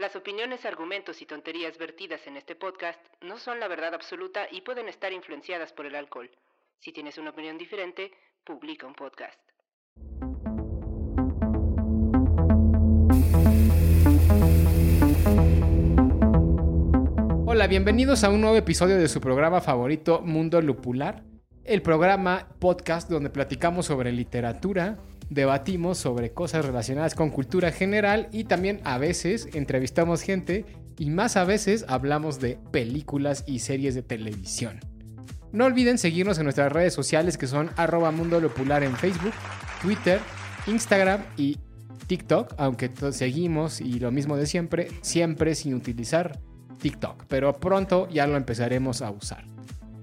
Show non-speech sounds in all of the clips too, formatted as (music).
Las opiniones, argumentos y tonterías vertidas en este podcast no son la verdad absoluta y pueden estar influenciadas por el alcohol. Si tienes una opinión diferente, publica un podcast. Hola, bienvenidos a un nuevo episodio de su programa favorito Mundo Lupular, el programa podcast donde platicamos sobre literatura, debatimos sobre cosas relacionadas con cultura general y también a veces entrevistamos gente y más a veces hablamos de películas y series de televisión. No olviden seguirnos en nuestras redes sociales que son arroba mundo lupular en Facebook, Twitter, Instagram y TikTok, aunque seguimos y lo mismo de siempre, siempre sin utilizar TikTok, pero pronto ya lo empezaremos a usar.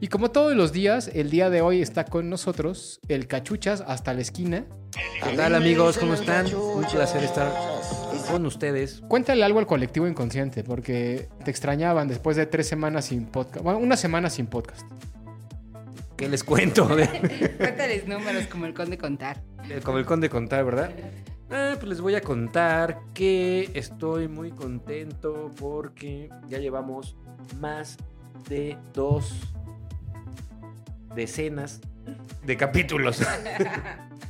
Y como todos los días, el día de hoy está con nosotros el Cachuchas hasta la esquina. ¿Qué tal amigos? ¿Cómo están? Un placer estar con ustedes. Cuéntale algo al colectivo inconsciente, porque te extrañaban después de tres semanas sin podcast. Bueno, una semana sin podcast. ¿Qué les cuento? (laughs) Cuéntales números como el conde contar. Como el conde contar, ¿verdad? Ah, pues les voy a contar que estoy muy contento porque ya llevamos más de dos decenas de capítulos.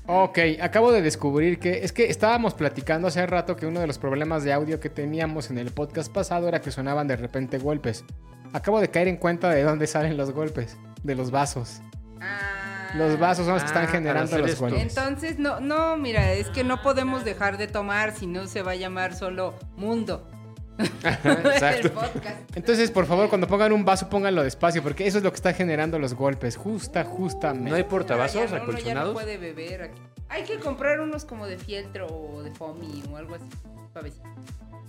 ok, acabo de descubrir que es que estábamos platicando hace rato que uno de los problemas de audio que teníamos en el podcast pasado era que sonaban de repente golpes. Acabo de caer en cuenta de dónde salen los golpes, de los vasos. Ah. Los vasos son los que están Ah, generando los esto. golpes. Entonces, no, no, mira, es que no podemos dejar de tomar si no se va a llamar solo mundo. (laughs) el Exacto. podcast. Entonces, por favor, cuando pongan un vaso, pónganlo despacio, porque eso es lo que está generando los golpes. Justa, justamente. ¿No hay portavasos ya no, uno ya no acolchonados? puede beber aquí. Hay que comprar unos como de fieltro o de foamy o algo así. Suavecito.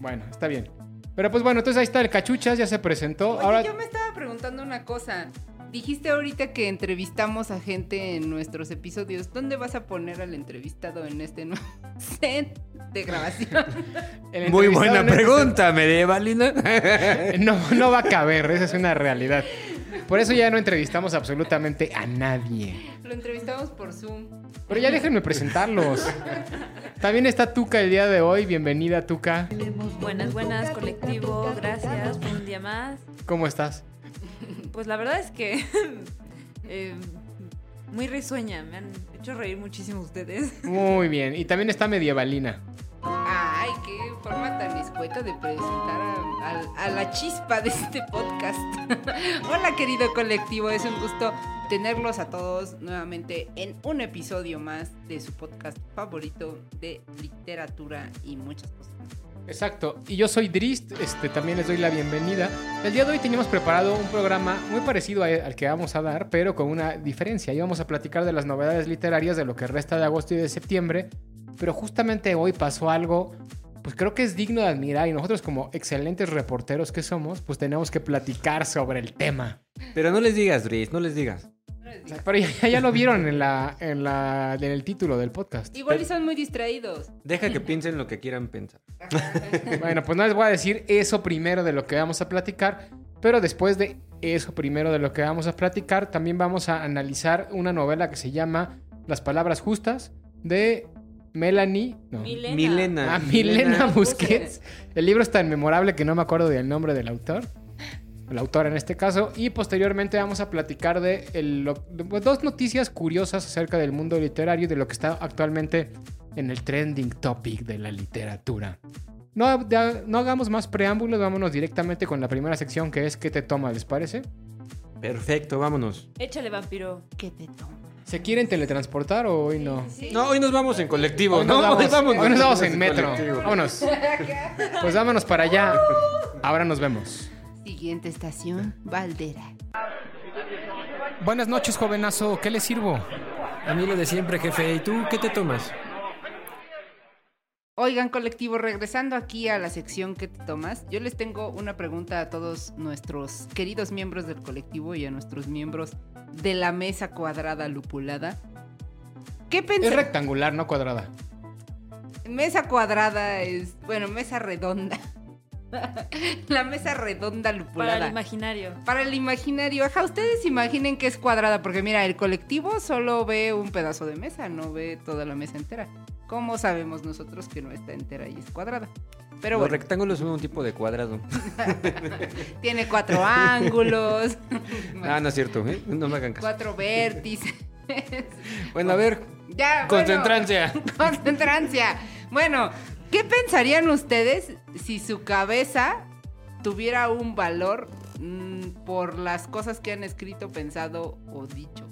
Bueno, está bien. Pero pues bueno, entonces ahí está el cachuchas, ya se presentó. Oye, Ahora, yo me estaba preguntando una cosa. Dijiste ahorita que entrevistamos a gente en nuestros episodios. ¿Dónde vas a poner al entrevistado en este nuevo (laughs) set de grabación? (laughs) Muy buena en este- pregunta, medievalina. (laughs) No, no va a caber, esa es una realidad. Por eso ya no entrevistamos absolutamente a nadie. Lo entrevistamos por Zoom. Pero ya déjenme presentarlos. También está Tuca el día de hoy. Bienvenida, Tuca. Buenas, buenas, colectivo. Gracias por un día más. ¿Cómo estás? Pues la verdad es que (laughs) eh, muy risueña. Me han hecho reír muchísimo ustedes. (laughs) Muy bien. Y también está Medievalina. Ay, qué forma tan escueta de presentar a, a- a la chispa de este podcast. (laughs) Hola, querido colectivo. Es un gusto tenerlos a todos nuevamente en un episodio más de su podcast favorito de literatura y muchas cosas. Exacto. Y yo soy Drist, este, también les doy la bienvenida. El día de hoy teníamos preparado un programa muy parecido a- al que vamos a dar, pero con una diferencia. Íbamos a platicar de las novedades literarias de lo que resta de agosto y de septiembre, pero justamente hoy pasó algo, pues creo que es digno de admirar y nosotros como excelentes reporteros que somos, pues tenemos que platicar sobre el tema. Pero no les digas, Dries, no les digas. O sea, pero ya, ya lo vieron en, la, en, la, en el título del podcast. Igual y son muy distraídos. Deja que piensen lo que quieran pensar. Bueno, pues no les voy a decir eso primero de lo que vamos a platicar, pero después de eso primero de lo que vamos a platicar, también vamos a analizar una novela que se llama Las Palabras Justas de Melanie. no, Milena. Milena. ah, Milena Milena Busquets. El libro es tan memorable que no me acuerdo del nombre del autor. La autora en este caso. Y posteriormente vamos a platicar de, el- lo- de, pues, dos noticias curiosas acerca del mundo literario y de lo que está actualmente en el trending topic de la literatura. No, ya- no hagamos más preámbulos, vámonos directamente con la primera sección que es ¿Qué te toma? ¿Les parece? Perfecto, vámonos. Échale, vampiro. ¿Qué te toma? ¿Se quieren teletransportar o hoy no? No, hoy nos vamos en colectivo, Hoy ¿no? nos vamos, hoy nos vamos en en metro. colectivo. Vámonos. Pues vámonos para allá. Ahora nos vemos. Siguiente estación, Valdera. Buenas noches, jovenazo. ¿Qué le sirvo? A mí lo de siempre, jefe. ¿Y tú qué te tomas? Oigan, colectivo, regresando aquí a la sección que te tomas, yo les tengo una pregunta a todos nuestros queridos miembros del colectivo y a nuestros miembros de la mesa cuadrada lupulada. ¿Qué Es pensan? rectangular, no cuadrada. Mesa cuadrada es, bueno, mesa redonda. (laughs) la mesa redonda lupulada. Para el imaginario. Para el imaginario, ajá, ustedes imaginen que es cuadrada, porque mira, el colectivo solo ve un pedazo de mesa, no ve toda la mesa entera. ¿Cómo sabemos nosotros que no está entera y es cuadrada? Pero Los bueno, rectángulos son un tipo de cuadrado. (laughs) tiene cuatro ángulos, (laughs) Ah, no es cierto, ¿eh? No me hagan caso. cuatro vértices. Bueno, a ver, Ya, bueno, concentrancia. concentrancia. Bueno, ¿qué pensarían ustedes si su cabeza tuviera un valor mm, por las cosas que han escrito, pensado o dicho?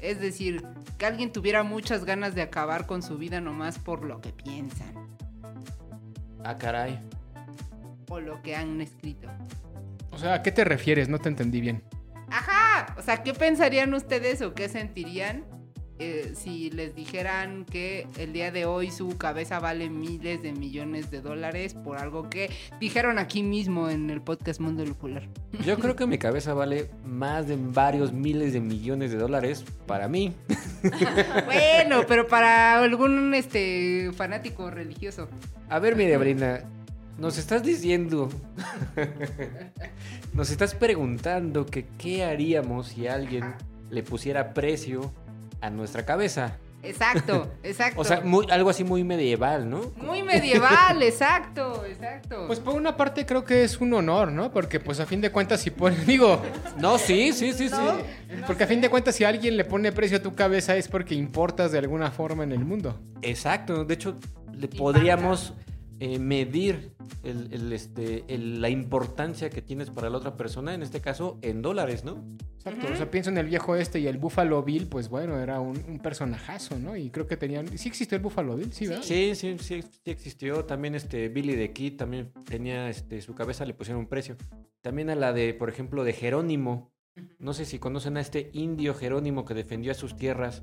Es decir, que alguien tuviera muchas ganas de acabar con su vida nomás por lo que piensan Ah, caray. o lo que han escrito. O sea, ¿a qué te refieres? No te entendí bien. Ajá, o sea, ¿qué pensarían ustedes o qué sentirían eh, si les dijeran que el día de hoy su cabeza vale miles de millones de dólares por algo que dijeron aquí mismo en el podcast Mundo Lupular? Yo creo que mi cabeza vale más de varios miles de millones de dólares para mí. (laughs) Bueno, pero para algún este fanático religioso. A ver, mi Debrina, nos estás diciendo, (laughs) nos estás preguntando que qué haríamos si alguien le pusiera precio a nuestra cabeza. Exacto, exacto. (laughs) O sea, muy, algo así muy medieval, ¿no? muy medieval, (laughs) exacto, exacto. Pues por una parte creo que es un honor, ¿no? Porque pues a fin de cuentas si pone, (laughs) digo, No, sí, sí, sí, sí. porque a fin de cuentas si alguien le pone precio a tu cabeza es porque importas de alguna forma en el mundo. Exacto. De hecho, le podríamos eh, medir el- el, este, el- la importancia que tienes para la otra persona, en este caso, en dólares, ¿no? Exacto. O sea, pienso en el viejo este y el Buffalo Bill, pues bueno, era un, un personajazo, ¿no? Y creo que tenían... ¿Sí existió el Buffalo Bill? Sí, ¿verdad? Sí, sí, sí, sí existió. También este Billy the Kid también tenía este su cabeza le pusieron un precio. También a la de, por ejemplo, de Jerónimo. No sé si conocen a este indio Jerónimo que defendió a sus tierras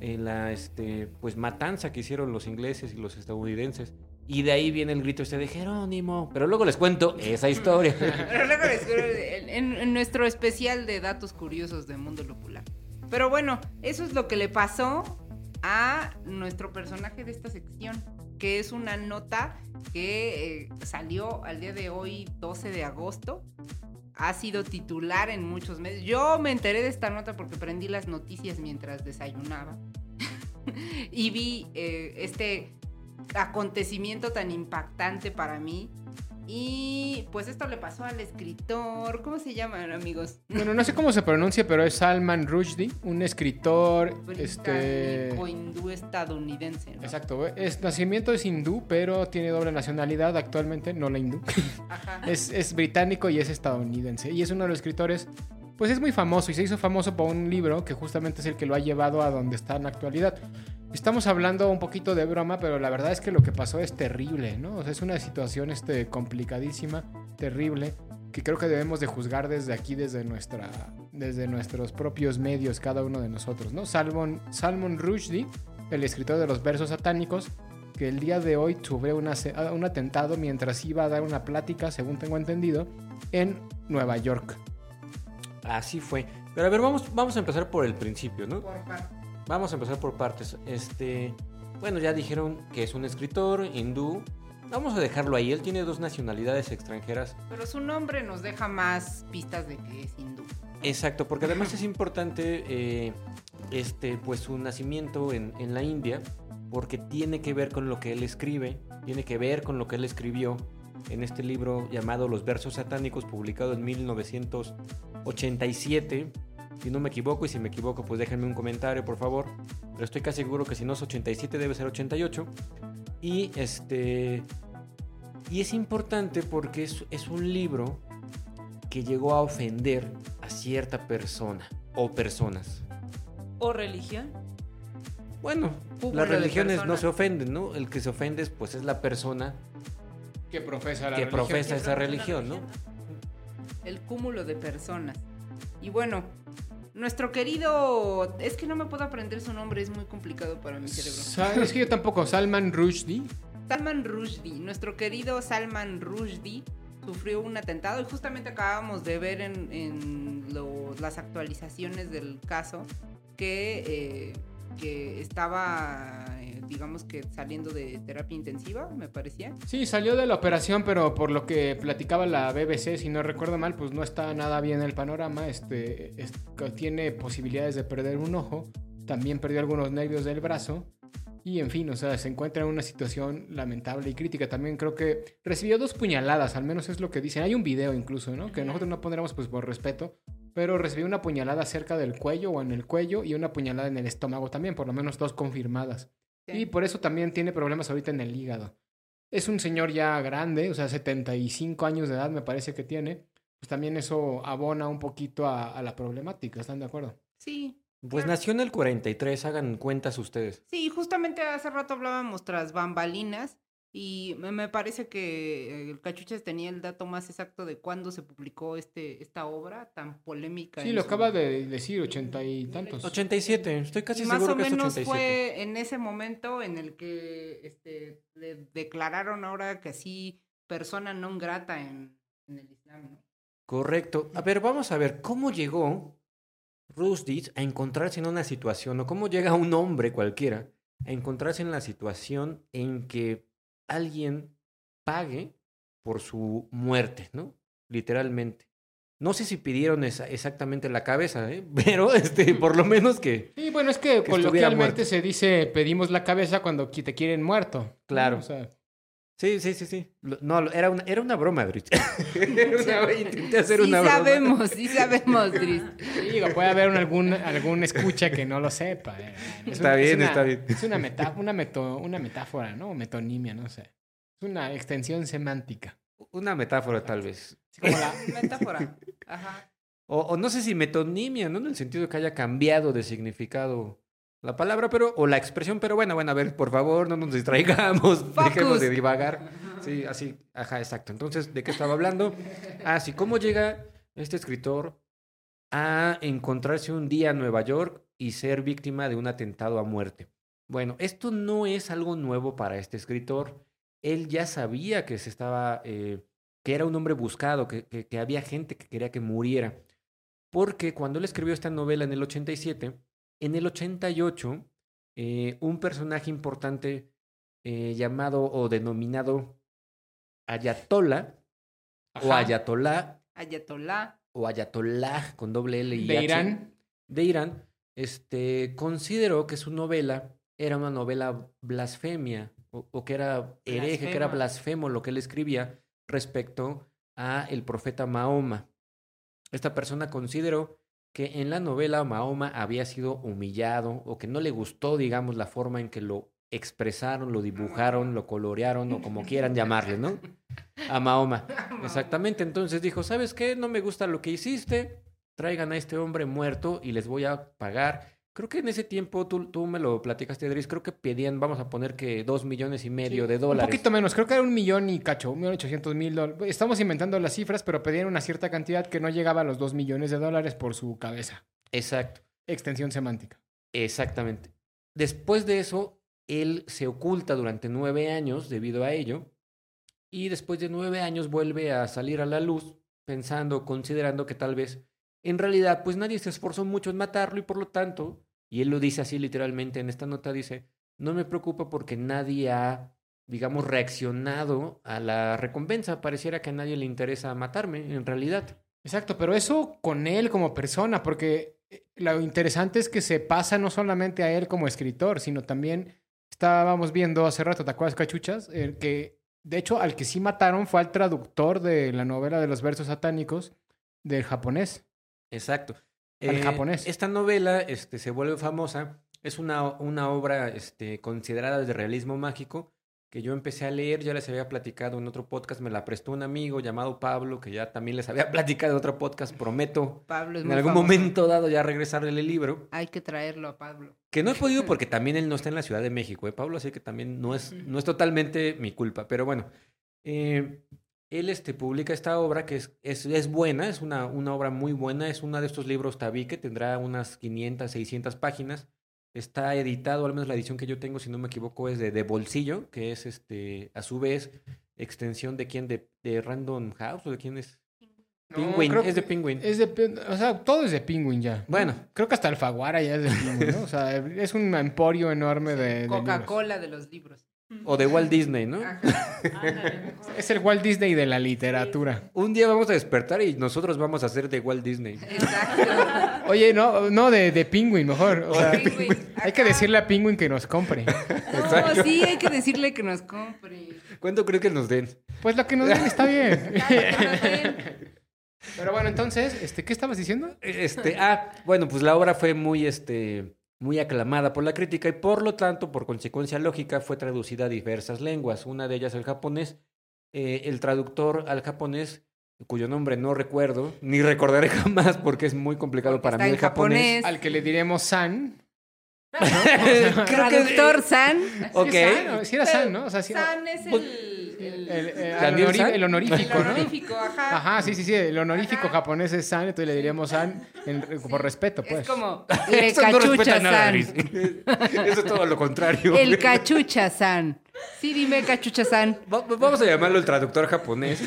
en la este pues matanza que hicieron los ingleses y los estadounidenses. Y de ahí viene el grito este de Jerónimo. Pero luego les cuento esa historia. (laughs) Pero luego les en, en- nuestro especial de datos curiosos de Mundo Lupular. Pero bueno, eso es lo que le pasó a nuestro personaje de esta sección, que es una nota que eh, salió al día de hoy, 12 de agosto. Ha sido titular en muchos medios. Yo me enteré de esta nota porque prendí las noticias mientras desayunaba. (laughs) y vi eh, este acontecimiento tan impactante para mí. Y pues esto le pasó al escritor. ¿Cómo se llaman, amigos? Bueno, no sé cómo se pronuncia, pero es Salman Rushdie, un escritor, este... Hindú estadounidense. ¿no? Exacto, es nacimiento es hindú, pero tiene doble nacionalidad actualmente, no la hindú. Ajá. (laughs) Es, es británico y es estadounidense. Y es uno de los escritores, pues es muy famoso y se hizo famoso por un libro que justamente es el que lo ha llevado a donde está en la actualidad. Estamos hablando un poquito de broma, pero la verdad es que lo que pasó es terrible, ¿no? O sea, es una situación este, complicadísima, terrible, que creo que debemos de juzgar desde aquí, desde, nuestra, desde nuestros propios medios, cada uno de nosotros, ¿no? Salmon, Salmon Rushdie, el escritor de los versos satánicos, que el día de hoy sufrió una se- un atentado mientras iba a dar una plática, según tengo entendido, en Nueva York. Así fue. Pero a ver, vamos, vamos a empezar por el principio, ¿no? Por parte. Vamos a empezar por partes. Este, bueno, ya dijeron que es un escritor hindú. Vamos a dejarlo ahí. Él tiene dos nacionalidades extranjeras. Pero su nombre nos deja más pistas de que es hindú. Exacto, porque además es importante eh, este, pues su nacimiento en, en la India, porque tiene que ver con lo que él escribe, tiene que ver con lo que él escribió en este libro llamado Los Versos Satánicos, publicado en 1987. Si no me equivoco, y si me equivoco, pues déjenme un comentario, por favor. Pero estoy casi seguro que si no es 87, debe ser 88. Y este. Y es importante porque es, es un libro que llegó a ofender a cierta persona o personas. O religión. Bueno, las religiones no se ofenden, ¿no? El que se ofende es, pues es la persona Que profesa la que religión. profesa esa religión, ¿no? El cúmulo de personas. Y bueno, nuestro querido. Es que no me puedo aprender su nombre, es muy complicado para mi cerebro. Sa- Es que yo tampoco, Salman Rushdie. Salman Rushdie, nuestro querido Salman Rushdie, sufrió un atentado y justamente acabamos de ver en, en lo- las actualizaciones del caso que, eh, que estaba, digamos que saliendo de terapia intensiva, me parecía. Sí, salió de la operación, pero por lo que platicaba la BBC, si no recuerdo mal, pues no está nada bien el panorama. Este, es- tiene posibilidades de perder un ojo. También perdió algunos nervios del brazo. Y en fin, o sea, se encuentra en una situación lamentable y crítica. También creo que recibió dos puñaladas, al menos es lo que dicen. Hay un video incluso, ¿no? Que nosotros no pondremos pues por respeto. Pero recibió una puñalada cerca del cuello o en el cuello y una puñalada en el estómago también, por lo menos dos confirmadas. Sí. Y por eso también tiene problemas ahorita en el hígado. Es un señor ya grande, o sea, 75 años de edad me parece que tiene. Pues también eso abona un poquito a, a la problemática, ¿están de acuerdo? Sí, Pues Claro. nació en el 43, hagan cuentas ustedes. Sí, justamente hace rato hablábamos tras bambalinas y me, me parece que eh, el Cachuchas tenía el dato más exacto de cuándo se publicó este, esta obra tan polémica. Sí, lo su- acaba de decir, ochenta y tantos. 87, estoy casi Y más seguro o que es menos 87. fue en ese momento en el que este, le declararon ahora que sí persona non grata en, en el Islam, ¿no? Correcto. A ver, vamos a ver, ¿cómo llegó Rushdie a encontrarse en una situación, o cómo llega un hombre cualquiera a encontrarse en la situación en que alguien pague por su muerte, ¿no? Literalmente. No sé si pidieron esa- exactamente la cabeza, ¿eh? (laughs) pero este, por lo menos que... Sí, bueno, es que, Que coloquialmente se dice pedimos la cabeza cuando te quieren muerto. ¿no? Claro. O sea, Sí, sí, sí, sí. No, era una, era una broma, (laughs) una- Intenté hacer sí una broma. sabemos, sí sabemos, Dris. sí, digo, puede haber un- algún, algún escucha que no lo sepa. eh. Es Está es bien, una- está bien. Es una, metá- una, meto- una metáfora, ¿no? Metonimia, no sé. Es una extensión semántica. Una metáfora, tal vez. Así como la, (laughs) Metáfora. Ajá. O, o no sé si metonimia, ¿no? En el sentido de que haya cambiado de significado la palabra, pero, o la expresión, pero bueno, bueno, a ver, por favor, no nos distraigamos, (laughs) dejemos de divagar. Sí, así, ajá, exacto. Entonces, ¿de qué estaba hablando? Ah, sí, ¿cómo llega este escritor a encontrarse un día en Nueva York y ser víctima de un atentado a muerte? Bueno, esto no es algo nuevo para este escritor. Él ya sabía que se estaba, eh, que era un hombre buscado, que, que, que había gente que quería que muriera. Porque cuando él escribió esta novela en el 87, en el 88, eh, un personaje importante eh, llamado o denominado Ayatollah, o. Ayatollah, Ayatollah. o Ayatollah con doble L y de H, Irán. de Irán, este, consideró que su novela era una novela blasfemia, o, o que era hereje, que era blasfemo lo que él escribía respecto a el profeta Mahoma. Esta persona consideró que en la novela Mahoma había sido humillado o que no le gustó, digamos, la forma en que lo expresaron, lo dibujaron, lo colorearon o como quieran llamarle, ¿no? A Mahoma. (laughs) Exactamente, entonces dijo, ¿sabes qué? No me gusta lo que hiciste, traigan a este hombre muerto y les voy a pagar. Creo que en ese tiempo, tú, tú me lo platicaste, Dries, creo que pedían, vamos a poner que dos millones y medio de Un dólares. poquito menos, creo que era un millón y cacho, un millón ochocientos mil dólares. Estamos inventando las cifras, pero pedían una cierta cantidad que no llegaba a los dos millones de dólares por su cabeza. Exacto, Extensión semántica. exactamente. Después de eso, él se oculta durante nueve años debido a ello. Y después de nueve años vuelve a salir a la luz pensando, considerando que tal vez en realidad pues nadie se esforzó mucho en matarlo y por lo tanto, y él lo dice así literalmente en esta nota, dice, no me preocupa porque nadie ha, digamos, reaccionado a la recompensa. Pareciera que a nadie le interesa matarme, en realidad. Exacto, pero eso con él como persona, porque eh, lo interesante es que se pasa no solamente a él como escritor, sino también estábamos viendo hace rato, ¿te acuerdas, Cachuchas? El que, de hecho, al que sí mataron fue al traductor de la novela de los versos satánicos del japonés. Exacto. Al japonés. Esta novela este, se vuelve famosa. Es una, una obra este, considerada de realismo mágico que yo empecé a leer, ya les había platicado en otro podcast, me la prestó un amigo llamado Pablo, que ya también les había (laughs) platicado en otro podcast, prometo Pablo es en muy algún famoso. momento dado ya regresarle el libro, Hay que traerlo a Pablo. que no he podido (laughs) porque también él no está en la Ciudad de México, ¿eh, Pablo? Así que también no es, no es totalmente mi culpa, pero bueno, eh, él este, publica esta obra que es, es, es buena, es una, una obra muy buena, es uno de estos libros tabique, tendrá unas 500, 600 páginas, Está editado, al menos la edición que yo tengo, si no me equivoco, es de, de bolsillo, que es este, a su vez, extensión de quién, de, de Random House o de quién es. No, Penguin, es de Penguin. Es de, o sea, todo es de Penguin ya. Bueno, Creo que hasta Alfaguara ya es de Penguin, ¿no? O sea, es un emporio enorme de. Coca-Cola de los libros. O de Walt Disney, ¿no? (laughs) Es el Walt Disney de la literatura. Un día vamos a despertar y nosotros vamos a ser de Walt Disney. Exacto. Oye, no, no de, de Penguin, mejor. O sea, Penguin. hay que decirle a Penguin que nos compre. No, sí, hay que decirle que nos compre. ¿Cuánto creo que nos den? Pues lo que nos den está bien. (laughs) Está bien. Pero bueno, entonces, este, ¿qué estabas diciendo? Este, ah, bueno, pues la obra fue muy, este, muy aclamada por la crítica y por lo tanto, por consecuencia lógica, fue traducida a diversas lenguas. Una de ellas el japonés. Eh, el traductor al japonés, cuyo nombre no recuerdo, ni recordaré (laughs) jamás porque es muy complicado Porque para mí el japonés. japonés. Al que le diremos San. Creo que- (laughs) Traductor San. Ok. Sí, es San, ¿no? Sí era San, ¿no? O sea, sí, San es Pues, el, el, el, eh, el el honorífico, el ¿no? honorífico, ajá. Ajá, sí, sí, sí. El honorífico Ajá. japonés es San, entonces le diríamos San en- (laughs) por respeto, pues. Es como (laughs) no respeta cachucha nada, San. (laughs) Eso es todo lo contrario. El cachucha San. Sí, dime cachucha San. Va- Vamos a llamarlo el traductor japonés.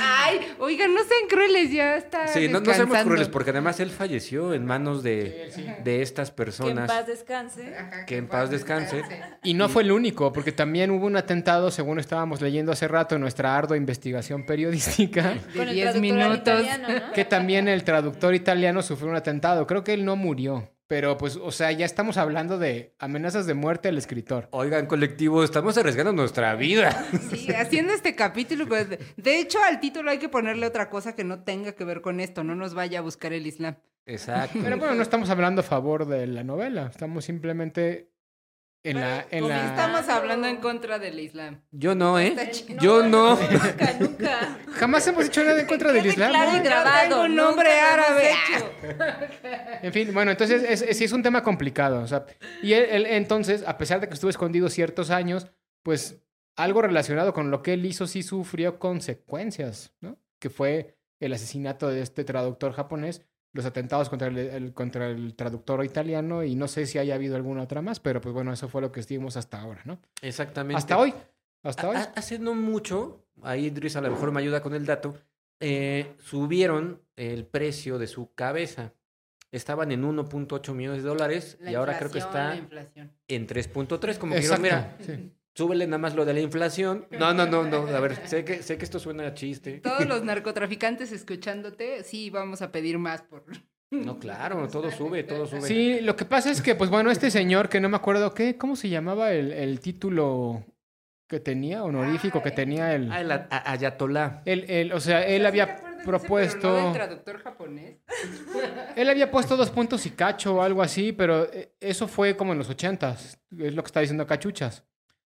Ay, oigan, no sean crueles, ya está. Sí, no, no seamos crueles, porque además él falleció en manos de, Sí, sí. de estas Que en personas. paz descanse. Ajá, Que en paz descanse. Y no fue el único, porque también hubo un atentado, según estábamos leyendo hace rato en nuestra ardua investigación periodística, (laughs) De Con el 10 traductor al minutos. italiano, ¿no? que también el traductor italiano sufrió un atentado. Creo que él no murió, pero pues, o sea, ya estamos hablando de amenazas de muerte al escritor. Oigan, colectivo, estamos arriesgando nuestra vida. Sí, haciendo este capítulo. pues, de- de hecho, al título hay que ponerle otra cosa que no tenga que ver con esto. No nos vaya a buscar el Islam. Exacto. Pero bueno, no estamos hablando a favor de la novela, estamos simplemente en la... En Pero, la... Estamos hablando en contra del Islam. Yo no, ¿eh? Yo no. (laughs) Nunca, nunca. Jamás hemos dicho nada en contra del Islam. claro y grabado. un nombre árabe. hecho. (laughs) En fin, bueno, entonces es, es- sí es un tema complicado. O sea, y él, él, entonces, a pesar de que estuvo escondido ciertos años, pues algo relacionado con lo que él hizo sí sufrió consecuencias, ¿no? Que fue el asesinato de este traductor japonés, los atentados contra el, el- contra el traductor italiano y no sé si haya habido alguna otra más, pero pues bueno, eso fue lo que estuvimos hasta ahora, ¿no? Exactamente. Hasta hoy. Hasta Ha- hoy. ha- Hace no mucho, ahí Idris a lo mejor me ayuda con el dato, eh, subieron el precio de su cabeza. Estaban en 1.8 millones de dólares La y ahora creo que está en 3.3. Como que mira, sí. Súbele nada más lo de la inflación. No, no, no, no. A ver, sé que, sé que esto suena a chiste. Todos los (laughs) narcotraficantes escuchándote, sí, vamos a pedir más por... No, claro, todo (laughs) sube, todo sube. Sí, lo que pasa es que, pues bueno, este señor que no me acuerdo qué, ¿cómo se llamaba el, el título que tenía, honorífico que tenía el... Ah, el Ayatolá. Él, él, o sea, él había propuesto... del traductor japonés? (laughs) Él había puesto dos puntos y cacho o algo así, pero eh, eso fue como en los ochentas, es lo que está diciendo Cachuchas.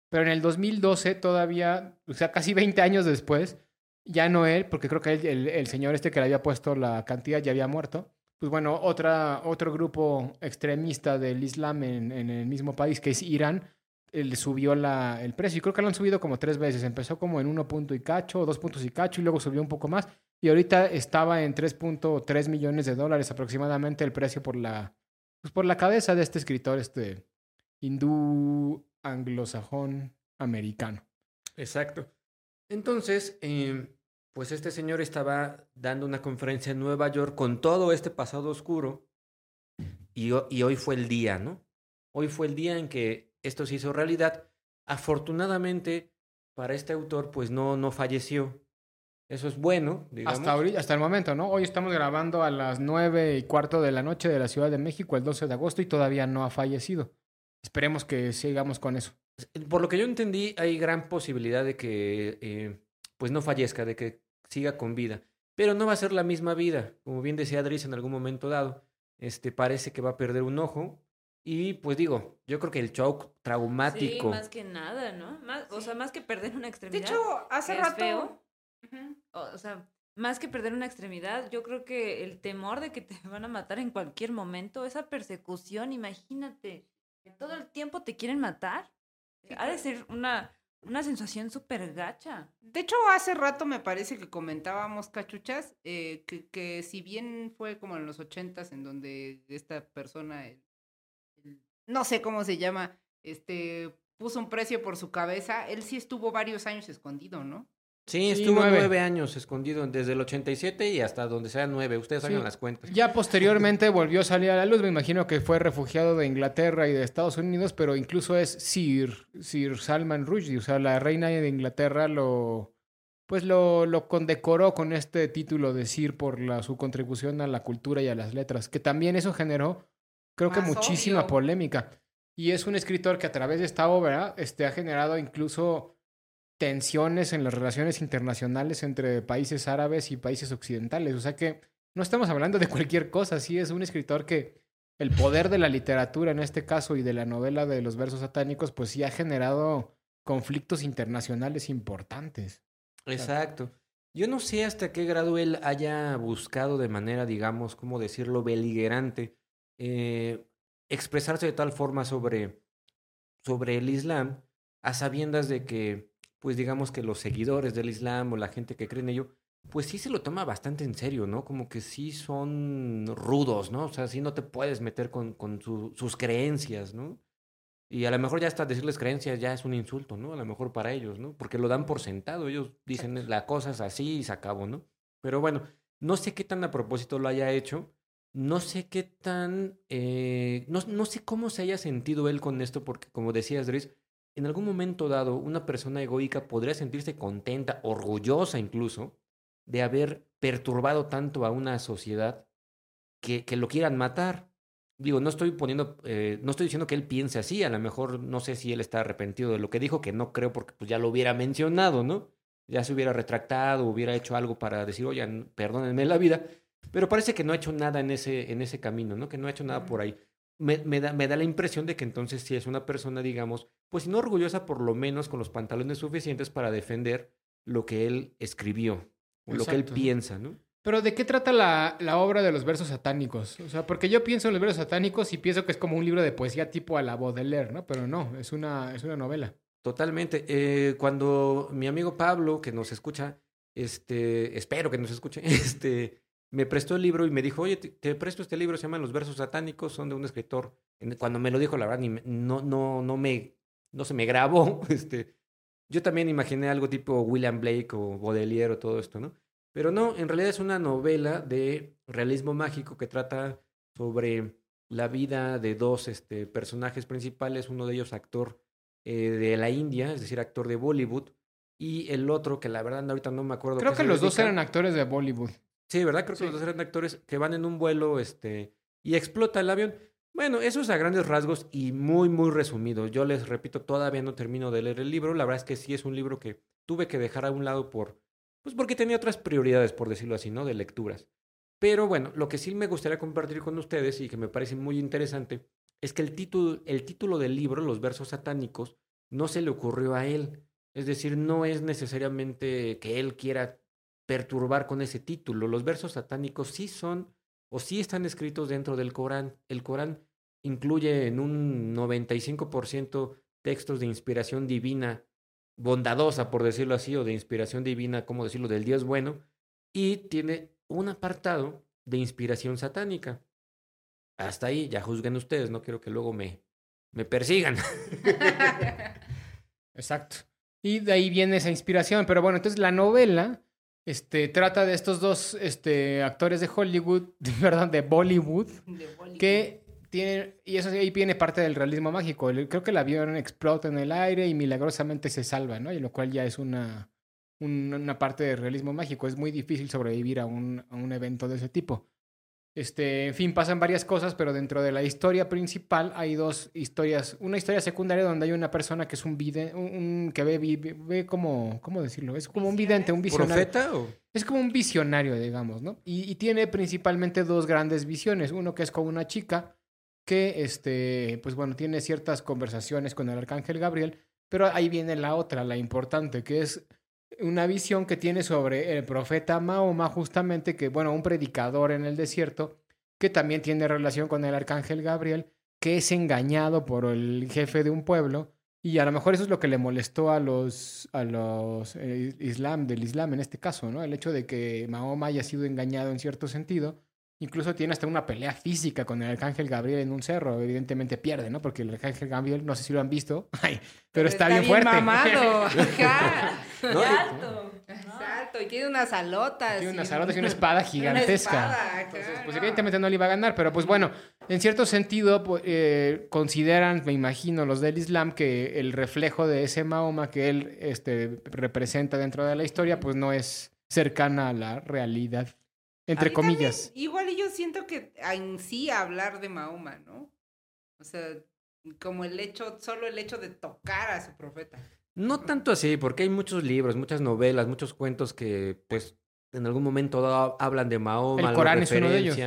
Pero en el 2012 todavía, o sea, casi 20 años después, ya no él, porque creo que él- el, el señor este que le había puesto la cantidad ya había muerto. Pues bueno, otra, otro grupo extremista del Islam en, en el mismo país, que es Irán, le subió la, el precio. Y creo que lo han subido como tres veces. Empezó como en uno punto y cacho, dos puntos y cacho, y luego subió un poco más. Y ahorita estaba en 3.3 millones de dólares aproximadamente el precio por la, pues por la cabeza de este escritor, este hindú anglosajón americano. Exacto. Entonces, eh, pues este señor estaba dando una conferencia en Nueva York con todo este pasado oscuro y, ho- y hoy fue el día, ¿no? Hoy fue el día en que esto se hizo realidad. Afortunadamente, para este autor, pues no, no falleció. Eso es bueno, digamos. Hasta, ahorita, hasta el momento, ¿no? Hoy estamos grabando a las nueve y cuarto de la noche de la Ciudad de México, el 12 de agosto, y todavía no ha fallecido. Esperemos que sigamos con eso. Por lo que yo entendí, hay gran posibilidad de que eh, pues no fallezca, de que siga con vida. Pero no va a ser la misma vida. Como bien decía Adris en algún momento dado, este parece que va a perder un ojo. Y pues digo, yo creo que el shock Sí, traumático. más que nada, ¿no? Más, O sea, más que perder una De extremidad. hecho, hace rato... feo. O, o sea, más que perder una extremidad, yo creo que el temor de que te (laughs) van a matar en cualquier momento, esa persecución, imagínate, todo el tiempo te quieren matar. Ha de ser una, una sensación súper gacha. De hecho, hace rato me parece que comentábamos, cachuchas, eh, que, que si bien fue como en los ochentas en donde esta persona, el- el- no sé cómo se llama, este, puso un precio por su cabeza, él sí estuvo varios años escondido, ¿no? Sí, Sí, estuvo nueve. nueve. años escondido desde el 87 y hasta donde sea nueve. Ustedes Sí. hagan las cuentas. Ya posteriormente (laughs) volvió a salir a la luz. Me imagino que fue refugiado de Inglaterra y de Estados Unidos, pero incluso es Sir, Sir Salman Rushdie. O sea, la reina de Inglaterra lo, pues lo, lo condecoró con este título de Sir por la, su contribución a la cultura y a las letras, que también eso generó, creo que muchísima polémica. Y es un escritor que a través de esta obra este, ha generado incluso tensiones en las relaciones internacionales entre países árabes y países occidentales. O sea que no estamos hablando de cualquier cosa, sí es un escritor que el poder de la literatura en este caso y de la novela de los versos satánicos, pues sí ha generado conflictos internacionales importantes. Exacto. Yo no sé hasta qué grado él haya buscado de manera, digamos, ¿cómo decirlo?, beligerante, eh, expresarse de tal forma sobre, sobre el Islam, a sabiendas de que, pues digamos que los seguidores del Islam o la gente que cree en ello, pues sí se lo toma bastante en serio, ¿no? Como que sí son rudos, ¿no? O sea, sí no te puedes meter con, con su- sus creencias, ¿no? Y a lo mejor ya hasta decirles creencias ya es un insulto, ¿no? A lo mejor para ellos, ¿no? Porque lo dan por sentado. Ellos dicen la cosa es así y se acabó, ¿no? Pero bueno, no sé qué tan a propósito lo haya hecho. No sé qué tan... eh, no, no sé cómo se haya sentido él con esto, porque como decías, Dries, en algún momento dado, una persona egoica podría sentirse contenta, orgullosa incluso, de haber perturbado tanto a una sociedad que, que lo quieran matar. Digo, no estoy poniendo, eh, no estoy diciendo que él piense así, a lo mejor no sé si él está arrepentido de lo que dijo, que no creo porque pues ya lo hubiera mencionado, ¿no? Ya se hubiera retractado, hubiera hecho algo para decir, oigan, perdónenme la vida, pero parece que no ha hecho nada en ese, en ese camino, ¿no? Que no ha hecho nada por ahí. Me, me da, me da la impresión de que entonces sí es una persona, digamos, pues si no orgullosa, por lo menos con los pantalones suficientes para defender lo que él escribió, o lo que él piensa, ¿no? Pero ¿de qué trata la, la obra de los versos satánicos? O sea, porque yo pienso en los versos satánicos y pienso que es como un libro de poesía tipo a la Baudelaire, ¿no? Pero no, es una, es una novela. Totalmente. Eh, cuando mi amigo Pablo, que nos escucha, este, espero que nos escuche, (laughs) este, me prestó el libro y me dijo, oye, te, te presto este libro, se llaman Los Versos Satánicos, son de un escritor. Cuando me lo dijo, la verdad, ni no, no, no me, no se me grabó. (laughs) Este, yo también imaginé algo tipo William Blake o Baudelaire o todo esto, ¿no? Pero no, en realidad es una novela de realismo mágico que trata sobre la vida de dos este, personajes principales, uno de ellos actor eh, de la India, es decir, actor de Bollywood, y el otro, que la verdad ahorita no me acuerdo. Creo qué que los dos eran actores de Bollywood. Sí, ¿verdad? Creo que los dos eran actores que van en un vuelo este, y explota el avión. Bueno, eso es a grandes rasgos y muy, muy resumido. Yo les repito, todavía no termino de leer el libro. La verdad es que sí es un libro que tuve que dejar a un lado por, pues porque tenía otras prioridades, por decirlo así, ¿no? De lecturas. Pero bueno, lo que sí me gustaría compartir con ustedes y que me parece muy interesante es que el título, el título del libro, Los versos satánicos, no se le ocurrió a él. Es decir, no es necesariamente que él quiera perturbar con ese título. Los versos satánicos sí son o sí están escritos dentro del Corán. El Corán incluye en un 95% textos de inspiración divina, bondadosa, por decirlo así, o de inspiración divina, ¿cómo decirlo?, del Dios bueno, y tiene un apartado de inspiración satánica. Hasta ahí, ya juzguen ustedes, no quiero que luego me, me persigan. (laughs) Exacto. Y de ahí viene esa inspiración. Pero bueno, entonces la novela este, trata de estos dos este, actores de Hollywood, (laughs) perdón, de Bollywood, De Bollywood. que tienen, y eso ahí viene parte del realismo mágico. Creo que el avión explota en el aire y milagrosamente se salva, ¿no? Y lo cual ya es una, un- una parte del realismo mágico. Es muy difícil sobrevivir a un, a un evento de ese tipo. Este, en fin, pasan varias cosas, pero dentro de la historia principal hay dos historias. Una historia secundaria donde hay una persona que es un vidente, un, un- que ve, ve como, ¿cómo decirlo? Es como un vidente, un visionario. ¿Profeta o...? Es como un visionario, digamos, ¿no? Y, y tiene principalmente dos grandes visiones. Uno que es con una chica que, este, pues bueno, tiene ciertas conversaciones con el arcángel Gabriel, pero ahí viene la otra, la importante, que es una visión que tiene sobre el profeta Mahoma, justamente, que, bueno, un predicador en el desierto, que también tiene relación con el arcángel Gabriel, que es engañado por el jefe de un pueblo Y a lo mejor eso es lo que le molestó a los, a los eh, islam, del islam en este caso, ¿no? El hecho de que Mahoma haya sido engañado en cierto sentido. Incluso tiene hasta una pelea física con el arcángel Gabriel en un cerro. Evidentemente pierde, ¿no? Porque el arcángel Gabriel, no sé si lo han visto, (laughs) ay, pero, está, bien fuerte. mamado. (laughs) Ajá. ¿No? ¡Qué alto! Exacto. Y tiene unas alotas. Tiene unas alotas y una (laughs) espada gigantesca. Una espada, Entonces, claro. pues evidentemente no le iba a ganar, pero pues bueno, en cierto sentido pu- eh, consideran, me imagino, los del Islam que el reflejo de ese Mahoma que él este, representa dentro de la historia, pues no es cercana a la realidad, entre comillas. también, igual y yo siento que en sí hablar de Mahoma, ¿no? O sea, como el hecho, solo el hecho de tocar a su profeta. No tanto así, porque hay muchos libros, muchas novelas, muchos cuentos que, pues, en algún momento dado hablan de Mahoma. El Corán es uno de ellos.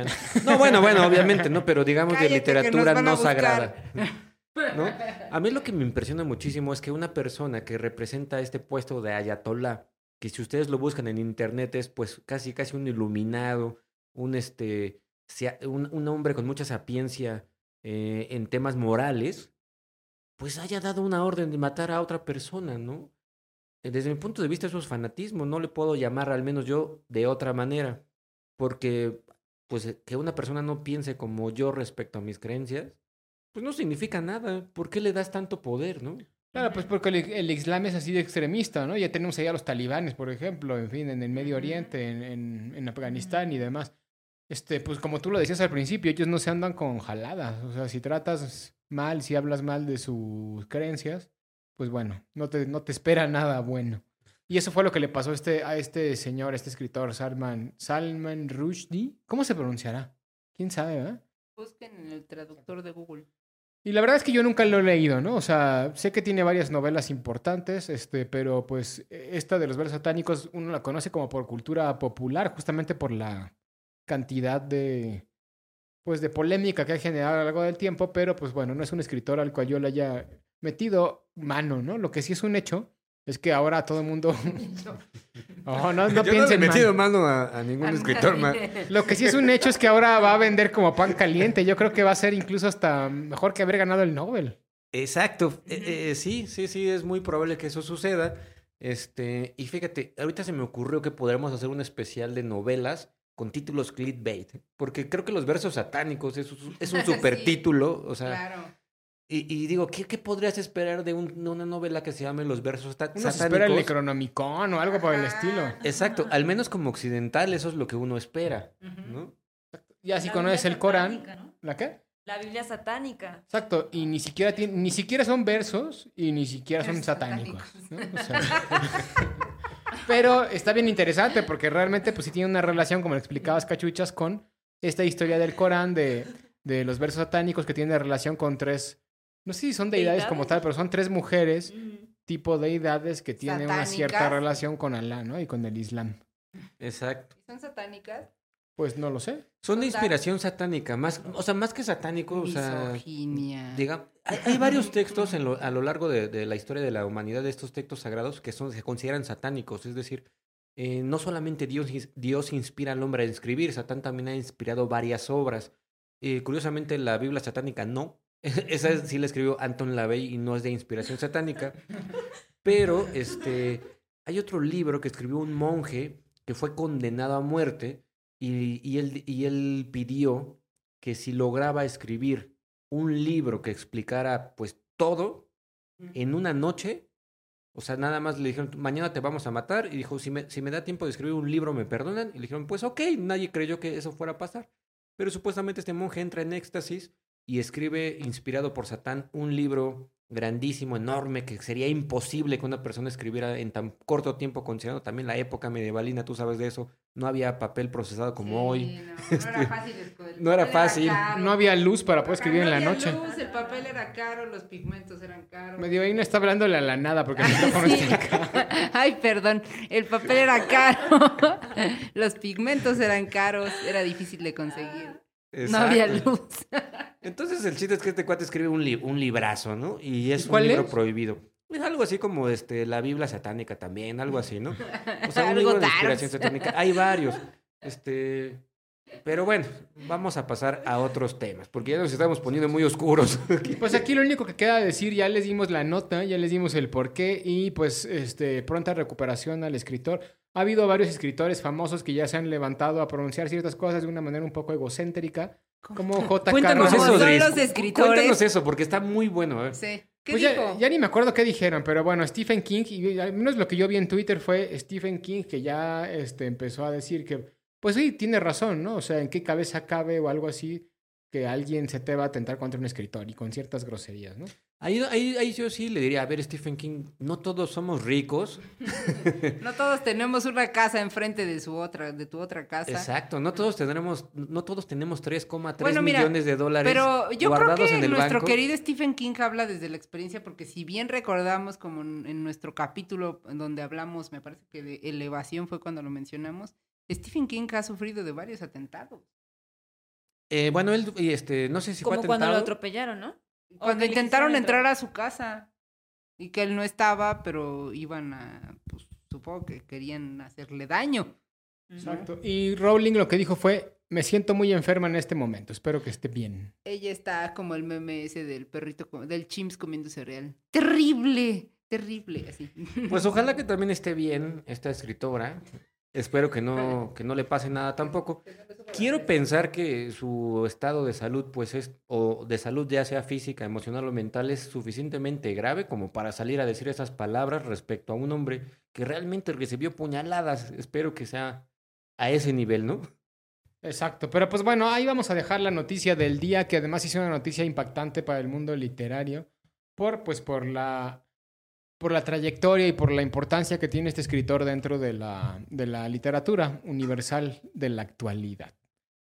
No, bueno, bueno, obviamente, ¿no? Pero digamos Cállate, de literatura no sagrada. (laughs) ¿no? A mí lo que me impresiona muchísimo es que una persona que representa este puesto de ayatollah, que si ustedes lo buscan en internet es pues casi casi un iluminado, un este un, un hombre con mucha sapiencia eh, en temas morales, pues haya dado una orden de matar a otra persona, ¿no? Desde mi punto de vista eso es fanatismo, no le puedo llamar al menos yo de otra manera, porque pues eh, que una persona no piense como yo respecto a mis creencias, pues no significa nada. ¿Por qué le das tanto poder, no? Claro, pues porque el, el Islam es así de extremista, ¿no? Ya tenemos allá a los talibanes, por ejemplo, en fin, en el Medio Oriente, en, en, en Afganistán y demás. Este, pues como tú lo decías al principio, ellos no se andan con jaladas. O sea, si tratas mal, si hablas mal de sus creencias, pues bueno, no te, no te espera nada bueno. Y eso fue lo que le pasó a este, a este señor, este escritor, Salman, Salman Rushdie. ¿Cómo se pronunciará? ¿Quién sabe, verdad? Busquen en el traductor de Google. Y la verdad es que yo nunca lo he leído, ¿no? O sea, sé que tiene varias novelas importantes, este, pero pues esta de los versos satánicos uno la conoce como por cultura popular, justamente por la cantidad de, pues, de polémica que ha generado a lo largo del tiempo, pero pues bueno, no es un escritor al cual yo le haya metido mano, ¿no? Lo que sí es un hecho es que ahora todo el mundo... Ojo, (laughs) (laughs) no, no piensen mal. mano a, a ningún Lo que sí es un hecho es que ahora va a vender como pan caliente. Yo creo que va a ser incluso hasta mejor que haber ganado el Nobel. Exacto. Eh, eh, sí, sí, sí, es muy probable que eso suceda. Este, y fíjate, ahorita se me ocurrió que podremos hacer un especial de novelas con títulos clickbait, porque creo que los versos satánicos es, un- es un (laughs) Sí. supertítulo, o sea, Claro. Y, y digo, ¿qué, qué podrías esperar de, un- de una novela que se llame Los versos sata- Uno se satánicos? espera el Necronomicon o algo por el estilo. Exacto, al menos como occidental eso es lo que uno espera, Ujú. ¿no? Ya si La conoces Biblia el Corán. satánica, ¿no? ¿La qué? La Biblia satánica. Exacto. Y ni siquiera tiene, ni siquiera son versos y ni siquiera son satánicos. satánicos. ¿no? O sea, (laughs) pero está bien interesante porque realmente pues sí tiene una relación, como le explicabas, Cachuchas, con esta historia del Corán de, de los versos satánicos que tiene relación con tres, no sé si son deidades como tal, pero son tres mujeres Mm. tipo deidades que tienen una cierta relación con Alá, ¿no? Y con el Islam. Exacto. ¿Son satánicas? Pues no lo sé. Son de inspiración satánica, más, o sea, más que satánico, o sea, hay, hay varios textos en lo- a lo largo de, de la historia de la humanidad de estos textos sagrados que son, se consideran satánicos. Es decir, eh, no solamente Dios, Dios inspira al hombre a escribir, Satán también ha inspirado varias obras. Eh, curiosamente, la Biblia satánica no. (laughs) Esa es- sí la escribió Anton LaVey y no es de inspiración satánica. Pero este, hay otro libro que escribió un monje que fue condenado a muerte y, y él, y él pidió que si lograba escribir un libro que explicara pues todo en una noche, o sea, nada más le dijeron, mañana te vamos a matar, y dijo, si me, si me da tiempo de escribir un libro, ¿me perdonan? Y le dijeron, pues ok, nadie creyó que eso fuera a pasar. Pero supuestamente este monje entra en éxtasis y escribe, inspirado por Satán, un libro grandísimo, enorme, que sería imposible que una persona escribiera en tan corto tiempo, considerando también la época medievalina, tú sabes de eso, no había papel procesado como hoy. No, no (laughs) era fácil No era fácil. caro. No había luz para poder escribir en la No había noche. luz, el papel era caro, los pigmentos eran caros. Medio ahí no está hablándole a la nada porque el micrófono Sí. está (laughs) acá. Ay, perdón, el papel era caro, (laughs) los pigmentos eran caros, era difícil de conseguir. No había luz. (laughs) Entonces el chiste es que este cuate escribe un, li- un librazo, ¿no? Y es ¿Y cuál un libro es? prohibido. Es algo así como este, la Biblia satánica también, algo así, ¿no? (laughs) O sea, un libro de inspiración satánica. Hay varios. Este, Pero bueno, vamos a pasar a otros temas, porque ya nos estamos poniendo muy oscuros. (laughs) Pues aquí lo único que queda decir, ya les dimos la nota, ya les dimos el porqué y pues este pronta recuperación al escritor. Ha habido varios escritores famosos que ya se han levantado a pronunciar ciertas cosas de una manera un poco egocéntrica, como J. Cuéntanos eso, son Dries. los escritores. Cuéntanos eso, porque está muy bueno. ¿eh? Sí. ¿Qué Pues dijo? ya, ya ni me acuerdo qué dijeron, pero bueno, Stephen King, y al menos lo que yo vi en Twitter fue Stephen King que ya este, empezó a decir que, pues sí, tiene razón, ¿no? O sea, en qué cabeza cabe o algo así que alguien se te va a atentar contra un escritor y con ciertas groserías, ¿no? Ahí, ahí, ahí yo sí le diría, a ver, Stephen King, no todos somos ricos. (laughs) No todos tenemos una casa enfrente de su otra, de tu otra casa. Exacto, no todos tendremos, no todos tenemos 3,3 Bueno, millones de dólares Pero yo creo que en el nuestro banco. querido Stephen King habla desde la experiencia, porque si bien recordamos, como en, en nuestro capítulo donde hablamos, me parece que de elevación fue cuando lo mencionamos, Stephen King ha sufrido de varios atentados. Eh, bueno, él, y este, no sé si fue Como cuando lo atentado. atropellaron, ¿no? Cuando intentaron entrar a su casa y que él no estaba, pero iban a, pues supongo que querían hacerle daño. Exacto. Y Rowling lo que dijo fue, me siento muy enferma en este momento, espero que esté bien. Ella está como el meme ese del perrito, del chimps comiendo cereal. Terrible, terrible, así. Pues ojalá que (laughs) también esté bien esta escritora. Espero que no, que no le pase nada tampoco. Quiero pensar que su estado de salud, pues es, o de salud ya sea física, emocional o mental, es suficientemente grave como para salir a decir esas palabras respecto a un hombre que realmente recibió puñaladas. Espero que sea a ese nivel, ¿no? Exacto, pero pues bueno, ahí vamos a dejar la noticia del día, que además hizo una noticia impactante para el mundo literario, por pues por la por la trayectoria y por la importancia que tiene este escritor dentro de la, de la literatura universal de la actualidad.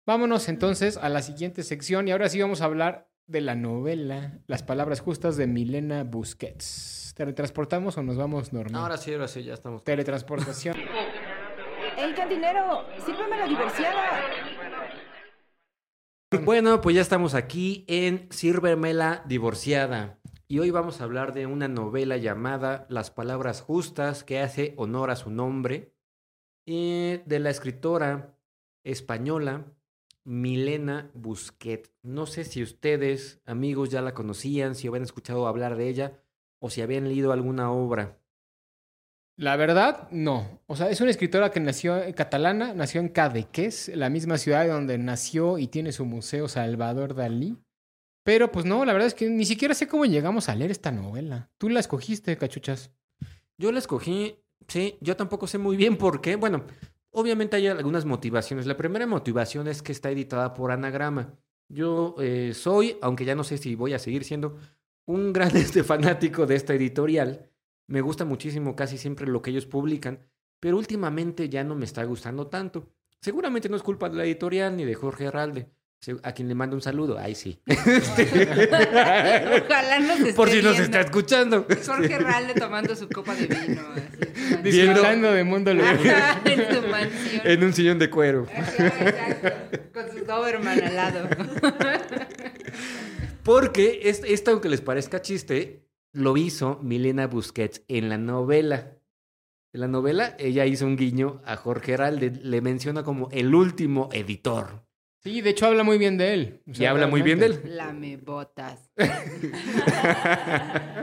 Vámonos entonces a la siguiente sección y ahora sí vamos a hablar de la novela Las Palabras Justas de Milena Busquets. ¿Teletransportamos o nos vamos normal? Ahora sí, ahora sí, ya estamos. Teletransportación. (laughs) ¡Ey, cantinero! ¡Sírveme la divorciada! Bueno, pues ya estamos aquí en Sírvemela Divorciada. Y hoy vamos a hablar de una novela llamada Las Palabras Justas, que hace honor a su nombre, y de la escritora española Milena Busquet. No sé si ustedes, amigos, ya la conocían, si habían escuchado hablar de ella o si habían leído alguna obra. La verdad, no. O sea, es una escritora que nació eh, catalana, nació en Cadaqués, la misma ciudad donde nació y tiene su museo Salvador Dalí. Pero pues no, la verdad es que ni siquiera sé cómo llegamos a leer esta novela. Tú la escogiste, cachuchas. Yo la escogí, sí, yo tampoco sé muy bien por qué. Bueno, obviamente hay algunas motivaciones. La primera motivación es que está editada por Anagrama. Yo eh, soy, aunque ya no sé si voy a seguir siendo, un gran (laughs) este, fanático de esta editorial. Me gusta muchísimo casi siempre lo que ellos publican, pero últimamente ya no me está gustando tanto. Seguramente no es culpa de la editorial ni de Jorge Herralde, a quien le mando un saludo. Ay, sí. (laughs) Ojalá nos esté Por si nos está escuchando. Jorge Ralde tomando su copa de vino. así, (laughs) Disfrutando de mundo. Ajá, en su mansión. En un sillón de cuero. Ajá, exacto. Con su Doberman al lado. (laughs) Porque es- esto, aunque les parezca chiste, lo hizo Milena Busquets en la novela. En la novela, ella hizo un guiño a Jorge Heralde, le menciona como el último editor. Sí, de hecho habla muy bien de él. O Y habla muy bien de él. Lame botas. (laughs)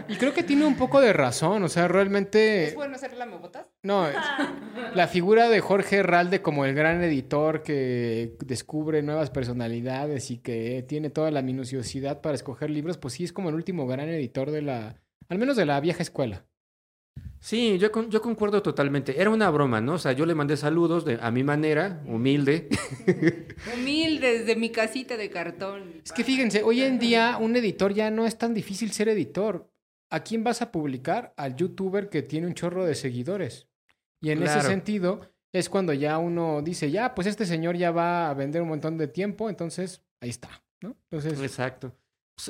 Y creo que tiene un poco de razón. O sea, realmente. ¿Es bueno ser lame botas? No, es- (laughs) la figura de Jorge Herralde como el gran editor que descubre nuevas personalidades y que tiene toda la minuciosidad para escoger libros, pues sí es como el último gran editor de la, al menos de la vieja escuela. Sí, yo, con- yo concuerdo totalmente. Era una broma, ¿no? O sea, yo le mandé saludos de, a mi manera, humilde. (laughs) Humildes de mi casita de cartón. Es que fíjense, hoy en día un editor ya no es tan difícil ser editor. ¿A quién vas a publicar? Al youtuber que tiene un chorro de seguidores. Y en ese sentido es cuando ya uno dice, ya, pues este señor ya va a vender un montón de tiempo, entonces ahí está, ¿no? Entonces, Exacto.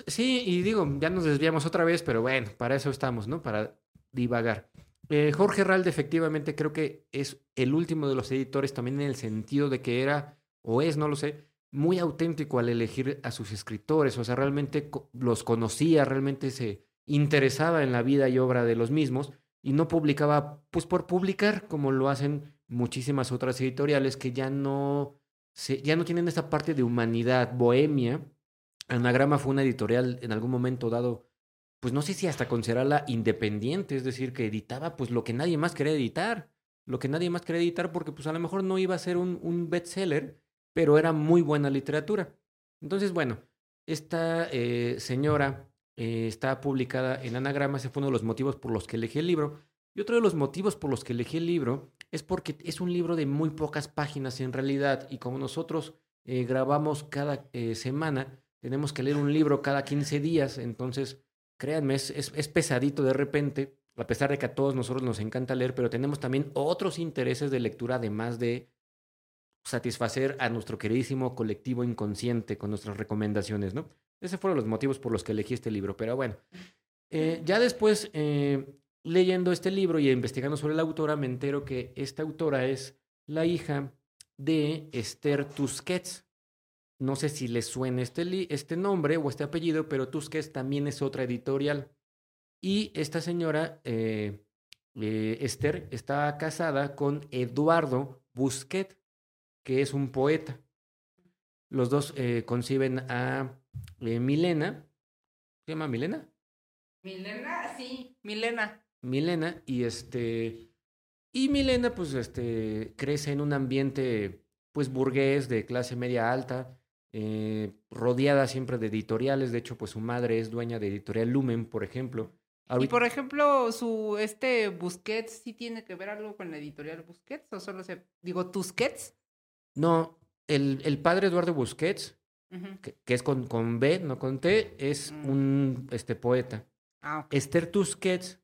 Sí, y digo, ya nos desviamos otra vez, pero bueno, para eso estamos, ¿no? Para divagar. Eh, Jorge Herralde efectivamente creo que es el último de los editores también en el sentido de que era, o es, no lo sé, muy auténtico al elegir a sus escritores, o sea, realmente los conocía, realmente se interesaba en la vida y obra de los mismos y no publicaba pues por publicar como lo hacen muchísimas otras editoriales que ya no ya no tienen esa parte de humanidad, bohemia. Anagrama fue una editorial en algún momento dado, pues no sé si hasta considerarla independiente, es decir, que editaba pues lo que nadie más quería editar, lo que nadie más quería editar porque pues a lo mejor no iba a ser un, un bestseller, pero era muy buena literatura. Entonces, bueno, esta eh, señora eh, está publicada en Anagrama, ese fue uno de los motivos por los que elegí el libro. Y otro de los motivos por los que elegí el libro es porque es un libro de muy pocas páginas en realidad y como nosotros eh, grabamos cada semana, tenemos que leer un libro cada 15 días, entonces créanme, es, es, es pesadito de repente, a pesar de que a todos nosotros nos encanta leer, pero tenemos también otros intereses de lectura además de satisfacer a nuestro queridísimo colectivo inconsciente con nuestras recomendaciones, ¿no? Ese fueron los motivos por los que elegí este libro, pero bueno. Eh, ya después, eh, leyendo este libro y investigando sobre la autora, me entero que esta autora es la hija de Esther Tusquets. No sé si les suena este, li- este nombre o este apellido, pero Tusquets también es otra editorial. Y esta señora, eh, eh, Esther, está casada con Eduardo Busquet, que es un poeta. Los dos eh, conciben a eh, Milena. ¿Se llama Milena? Milena, sí. Milena. Milena y este y Milena pues este crece en un ambiente pues burgués de clase media alta eh, rodeada siempre de editoriales de hecho pues su madre es dueña de editorial Lumen por ejemplo Y por ejemplo, su este Busquets sí tiene que ver algo con la editorial Busquets o solo se digo Tusquets. no el, el padre Eduardo Busquets que, que es con, con B no con T es Mm. un este poeta Ah. Esther Tusquets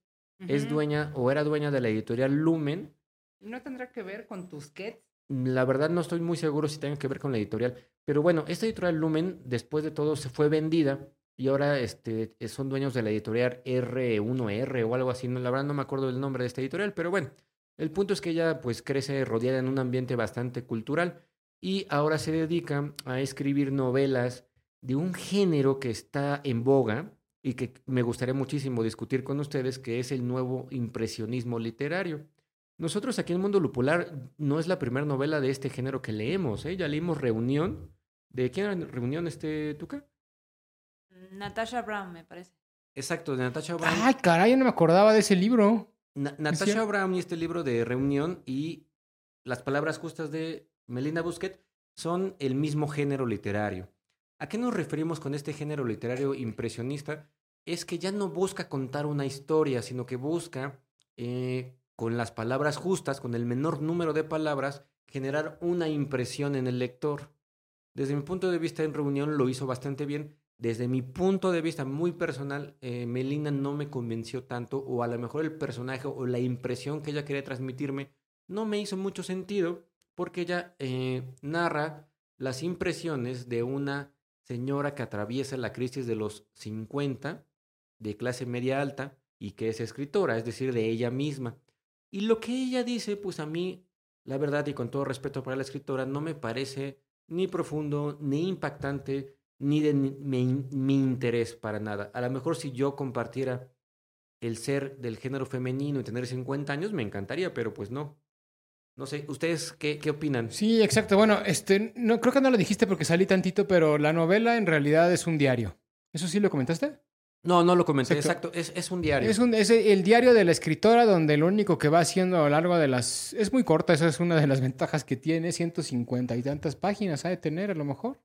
es dueña o era dueña de la editorial Lumen ¿No tendrá que ver con Tusquets? La verdad no estoy muy seguro si tenga que ver con la editorial. Pero bueno, esta editorial Lumen, después de todo, se fue vendida y ahora este, eh, son dueños de la editorial R1R o algo así. No, la verdad no me acuerdo del nombre de esta editorial, pero bueno, el punto es que ella pues crece rodeada en un ambiente bastante cultural y ahora se dedica a escribir novelas de un género que está en boga y que me gustaría muchísimo discutir con ustedes, que es el nuevo impresionismo literario. Nosotros aquí en Mundo Lupular no es la primera novela de este género que leemos, ¿eh? Ya leímos Reunión. ¿De quién era Reunión, este, Tuca? Natasha Brown, me parece. Exacto, de Natasha Brown. Ay, caray, yo no me acordaba de ese libro. Na- Natasha. Brown y este libro de Reunión y las palabras justas de Melina Busquet son el mismo género literario. ¿A qué nos referimos con este género literario impresionista? Es que ya no busca contar una historia, sino que busca, eh, con las palabras justas, con el menor número de palabras, generar una impresión en el lector. Desde mi punto de vista, en reunión lo hizo bastante bien. Desde mi punto de vista muy personal, eh, Melina no me convenció tanto, o a lo mejor el personaje o la impresión que ella quería transmitirme no me hizo mucho sentido, porque ella eh, narra las impresiones de una señora que atraviesa la crisis de los 50, de clase media alta, y que es escritora, es decir, de ella misma. Y lo que ella dice, pues a mí, la verdad, y con todo respeto para la escritora, no me parece ni profundo, ni impactante, ni de mi interés para nada. A lo mejor si yo compartiera el ser del género femenino y tener 50 años, me encantaría, pero pues no. No sé, ¿ustedes qué, qué opinan? Sí, exacto. Bueno, este, no, creo que no lo dijiste porque salí tantito, pero la novela en realidad es un diario. ¿Eso sí lo comentaste? No, no lo comenté, Exacto. exacto, es, es un diario. Es, un, es el diario de la escritora donde lo único que va haciendo a lo largo de las... Es muy corta, esa es una de las (laughs) ventajas que tiene, 150 y tantas páginas ha de tener a lo mejor.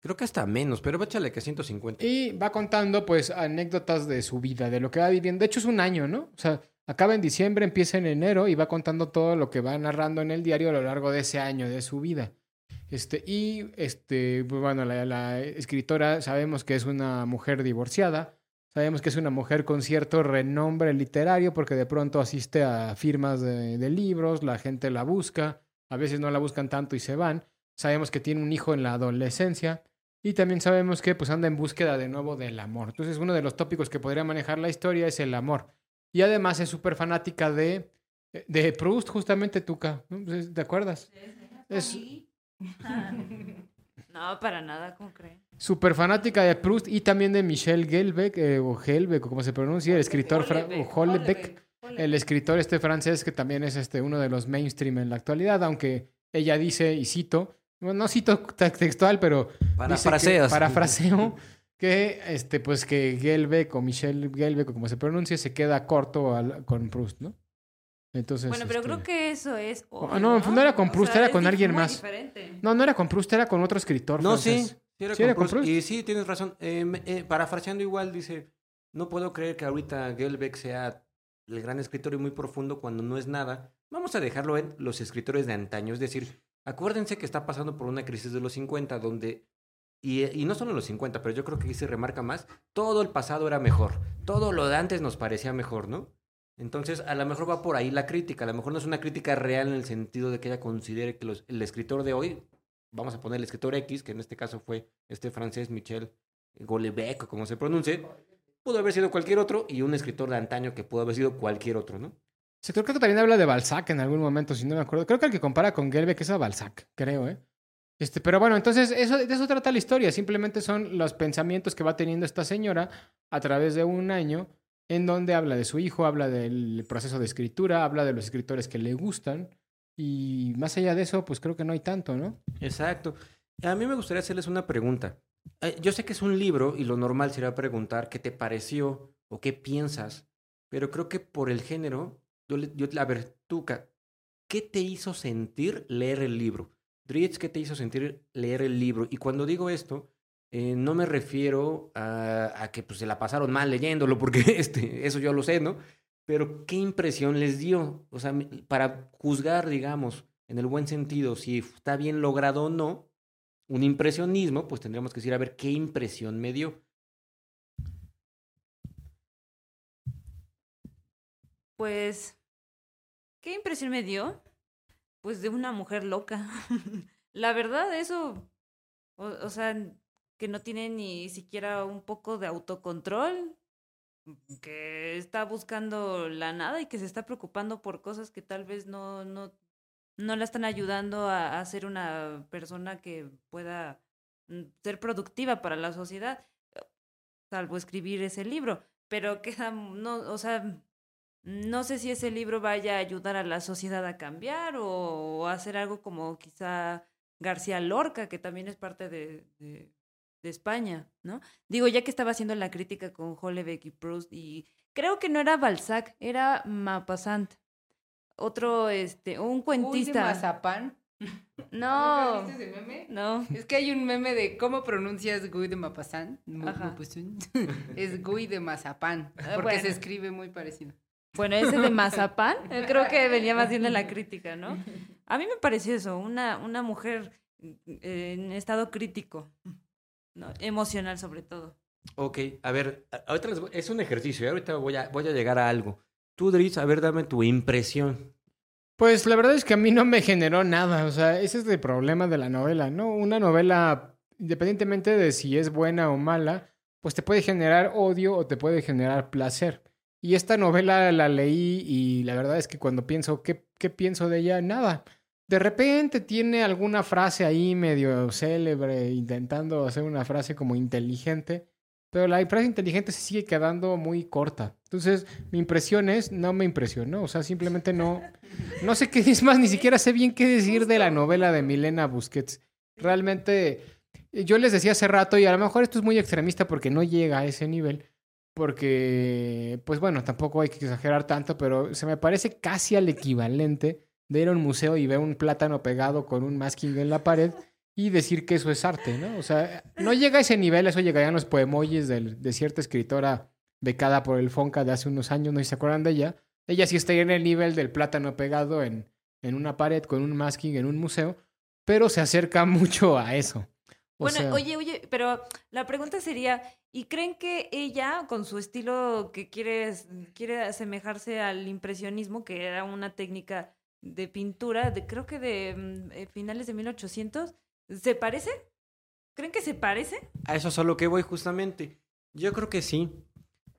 Creo que hasta menos, pero échale que 150. Y va contando pues anécdotas de su vida, de lo que va viviendo. De hecho es un año, ¿no? O sea, acaba en diciembre, empieza en enero y va contando todo lo que va narrando en el diario a lo largo de ese año de su vida. Este, y este, pues, bueno, la, la escritora sabemos que es una mujer divorciada, sabemos que es una mujer con cierto renombre literario porque de pronto asiste a firmas de, de libros, la gente la busca, a veces no la buscan tanto y se van. Sabemos que tiene un hijo en la adolescencia y también sabemos que pues anda en búsqueda de nuevo del amor. Entonces uno de los tópicos que podría manejar la historia es el amor. Y además es súper fanática de, de Proust, justamente Tuca. Pues, ¿Te acuerdas? Es (laughs) No, para nada, ¿cómo creen? súper fanática de Proust y también de Michel Gelbeck, eh, o Helbeck, o como se pronuncia, el escritor, fra- o Hollebeck, el escritor este francés que también es este, uno de los mainstream en la actualidad, aunque ella dice, y cito, bueno, no cito te- textual, pero dice que- parafraseo (laughs) que este pues que Gelbeck o Michel Gelbeck o como se pronuncie se queda corto al- con Proust, ¿no? Entonces Bueno, pero este, creo que eso es. Oh, no, no era con O Proust, sea, era con alguien más. diferente. No, no era con Proust, era con otro escritor No, sí. francés. Sí, era Sí, con era con Proust. Y sí, tienes razón. Eh, eh, parafraseando igual, dice, no puedo creer que ahorita Gelbeck sea el gran escritor y muy profundo cuando no es nada. Vamos a dejarlo en los escritores de antaño. Es decir, acuérdense que está pasando por una crisis de los 50 donde, y, y no solo los 50, pero yo creo que aquí se remarca más, todo el pasado era mejor. Todo lo de antes nos parecía mejor, ¿no? Entonces, a lo mejor va por ahí la crítica. A lo mejor no es una crítica real en el sentido de que ella considere que el escritor de hoy, vamos a poner el escritor X, que en este caso fue este francés Michel Gouellebecq, o como se pronuncie, pudo haber sido cualquier otro y un escritor de antaño que pudo haber sido cualquier otro, ¿no? Sí, creo que también habla de Balzac en algún momento, si no me acuerdo. Creo que el que compara con Gelbeck es a Balzac, creo, ¿eh? Este, pero bueno, entonces eso, de eso trata la historia. Simplemente son los pensamientos que va teniendo esta señora a través de un año en donde habla de su hijo, habla del proceso de escritura, habla de los escritores que le gustan. Y más allá de eso, pues creo que no hay tanto, ¿no? Exacto. A mí me gustaría hacerles una pregunta. Eh, yo sé que es un libro y lo normal sería preguntar qué te pareció o qué piensas, pero creo que por el género, yo, yo- a ver, ¿qué te hizo sentir leer el libro? Dritz, ¿qué te hizo sentir leer el libro? Y cuando digo esto, eh, no me refiero a, que pues, se la pasaron mal leyéndolo, porque (laughs) este, eso yo lo sé, ¿no? Pero ¿qué impresión les dio? O sea, para juzgar, digamos, en el buen sentido, si está bien logrado o no, un impresionismo, pues tendríamos que decir, a ver, ¿qué impresión me dio? Pues, ¿qué impresión me dio? Pues de una mujer loca. (laughs) La verdad, eso, o sea, que no tiene ni siquiera un poco de autocontrol, que está buscando la nada y que se está preocupando por cosas que tal vez no, no, no la están ayudando a, ser una persona que pueda mm, ser productiva para la sociedad, salvo escribir ese libro. Pero (laughs) queda, no, o sea, no sé si ese libro vaya a ayudar a la sociedad a cambiar o, o hacer algo como quizá García Lorca, que también es parte de, de España, ¿no? Digo, ya que estaba haciendo la crítica con Hollebeck y Proust, y creo que no era Balzac, era Maupassant. Otro, este, un cuentista. mazapán. (laughs) (laughs) No, ¿Nunca viste ese meme? no. Es que hay un meme de cómo pronuncias Guy de Mapasán. (laughs) Es Guy de Mazapán. Ah, Porque bueno. se escribe muy parecido. Bueno, ese de Mazapán, eh, creo que venía más bien de la crítica, ¿no? A mí me pareció eso, una, una mujer eh, en estado crítico, ¿no? emocional sobre todo. Ok, a ver, ahorita les voy- es un ejercicio, ¿eh? ahorita voy a, voy a llegar a algo. Tú, Dritz, a ver, dame tu impresión. Pues la verdad es que a mí no me generó nada, o sea, ese es el problema de la novela, ¿no? Una novela, independientemente de si es buena o mala, pues te puede generar odio o te puede generar placer. Y esta novela la leí y la verdad es que cuando pienso, ¿qué, qué pienso de ella? Nada. De repente tiene alguna frase ahí medio célebre, intentando hacer una frase como inteligente, pero la frase inteligente se sigue quedando muy corta. Entonces, mi impresión es, no me impresionó, o sea, simplemente no, no sé qué (laughs) es más, ni siquiera sé bien qué decir de la novela de Milena Busquets. Realmente, yo les decía hace rato, y a lo mejor esto es muy extremista porque no llega a ese nivel, porque, pues bueno, tampoco hay que exagerar tanto, pero se me parece casi al equivalente de ir a un museo y ver un plátano pegado con un masking en la pared y decir que eso es arte, ¿no? O sea, no llega a ese nivel, eso llegarían los poemojis del- de cierta escritora becada por el Fonca de hace unos años, no sé si se acuerdan de ella. Ella sí estaría en el nivel del plátano pegado en, en una pared con un masking en un museo, pero se acerca (laughs) mucho a eso. O Bueno, sea, oye, oye, pero la pregunta sería, ¿y creen que ella, con su estilo que quiere, quiere asemejarse al impresionismo, que era una técnica de pintura, de creo que de mm, eh, finales de 1800, ¿se parece? ¿Creen que se parece? A eso es a lo que voy justamente. Yo creo que sí.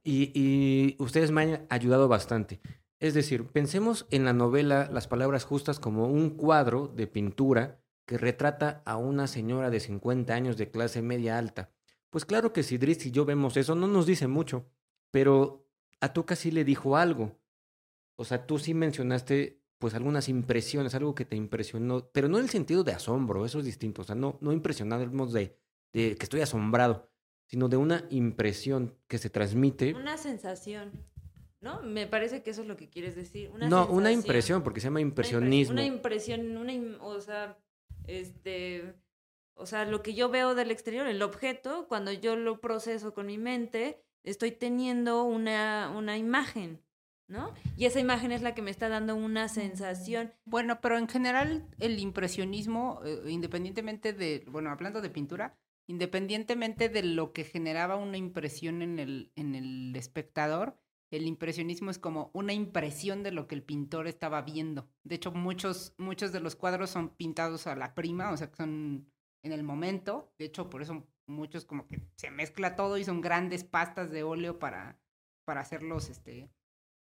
Y, y ustedes me han ayudado bastante. Es decir, pensemos en la novela Las Palabras Justas como un cuadro de pintura que retrata a una señora de 50 años de clase media alta. Pues claro que si y yo vemos eso, no nos dice mucho, pero a Tuca sí le dijo algo. O sea, tú sí mencionaste pues algunas impresiones, algo que te impresionó, pero no en el sentido de asombro, eso es distinto, o sea, no, no impresionarnos de, de que estoy asombrado, sino de una impresión que se transmite. Una sensación, ¿no? Me parece que eso es lo que quieres decir. Una no, una impresión, porque se llama una impre- impresionismo. Una impresión, una im- o sea, este, o sea, lo que yo veo del exterior, el objeto, cuando yo lo proceso con mi mente, estoy teniendo una, una imagen, ¿no? Y esa imagen es la que me está dando una sensación. Bueno, pero en general el impresionismo, eh, independientemente de, bueno, hablando de pintura, independientemente de lo que generaba una impresión en el, en el espectador, el impresionismo es como una impresión de lo que el pintor estaba viendo. De hecho, muchos, muchos de los cuadros son pintados a la prima, o sea, que son en el momento. De hecho, por eso muchos como que se mezcla todo y son grandes pastas de óleo para, para hacerlos, este,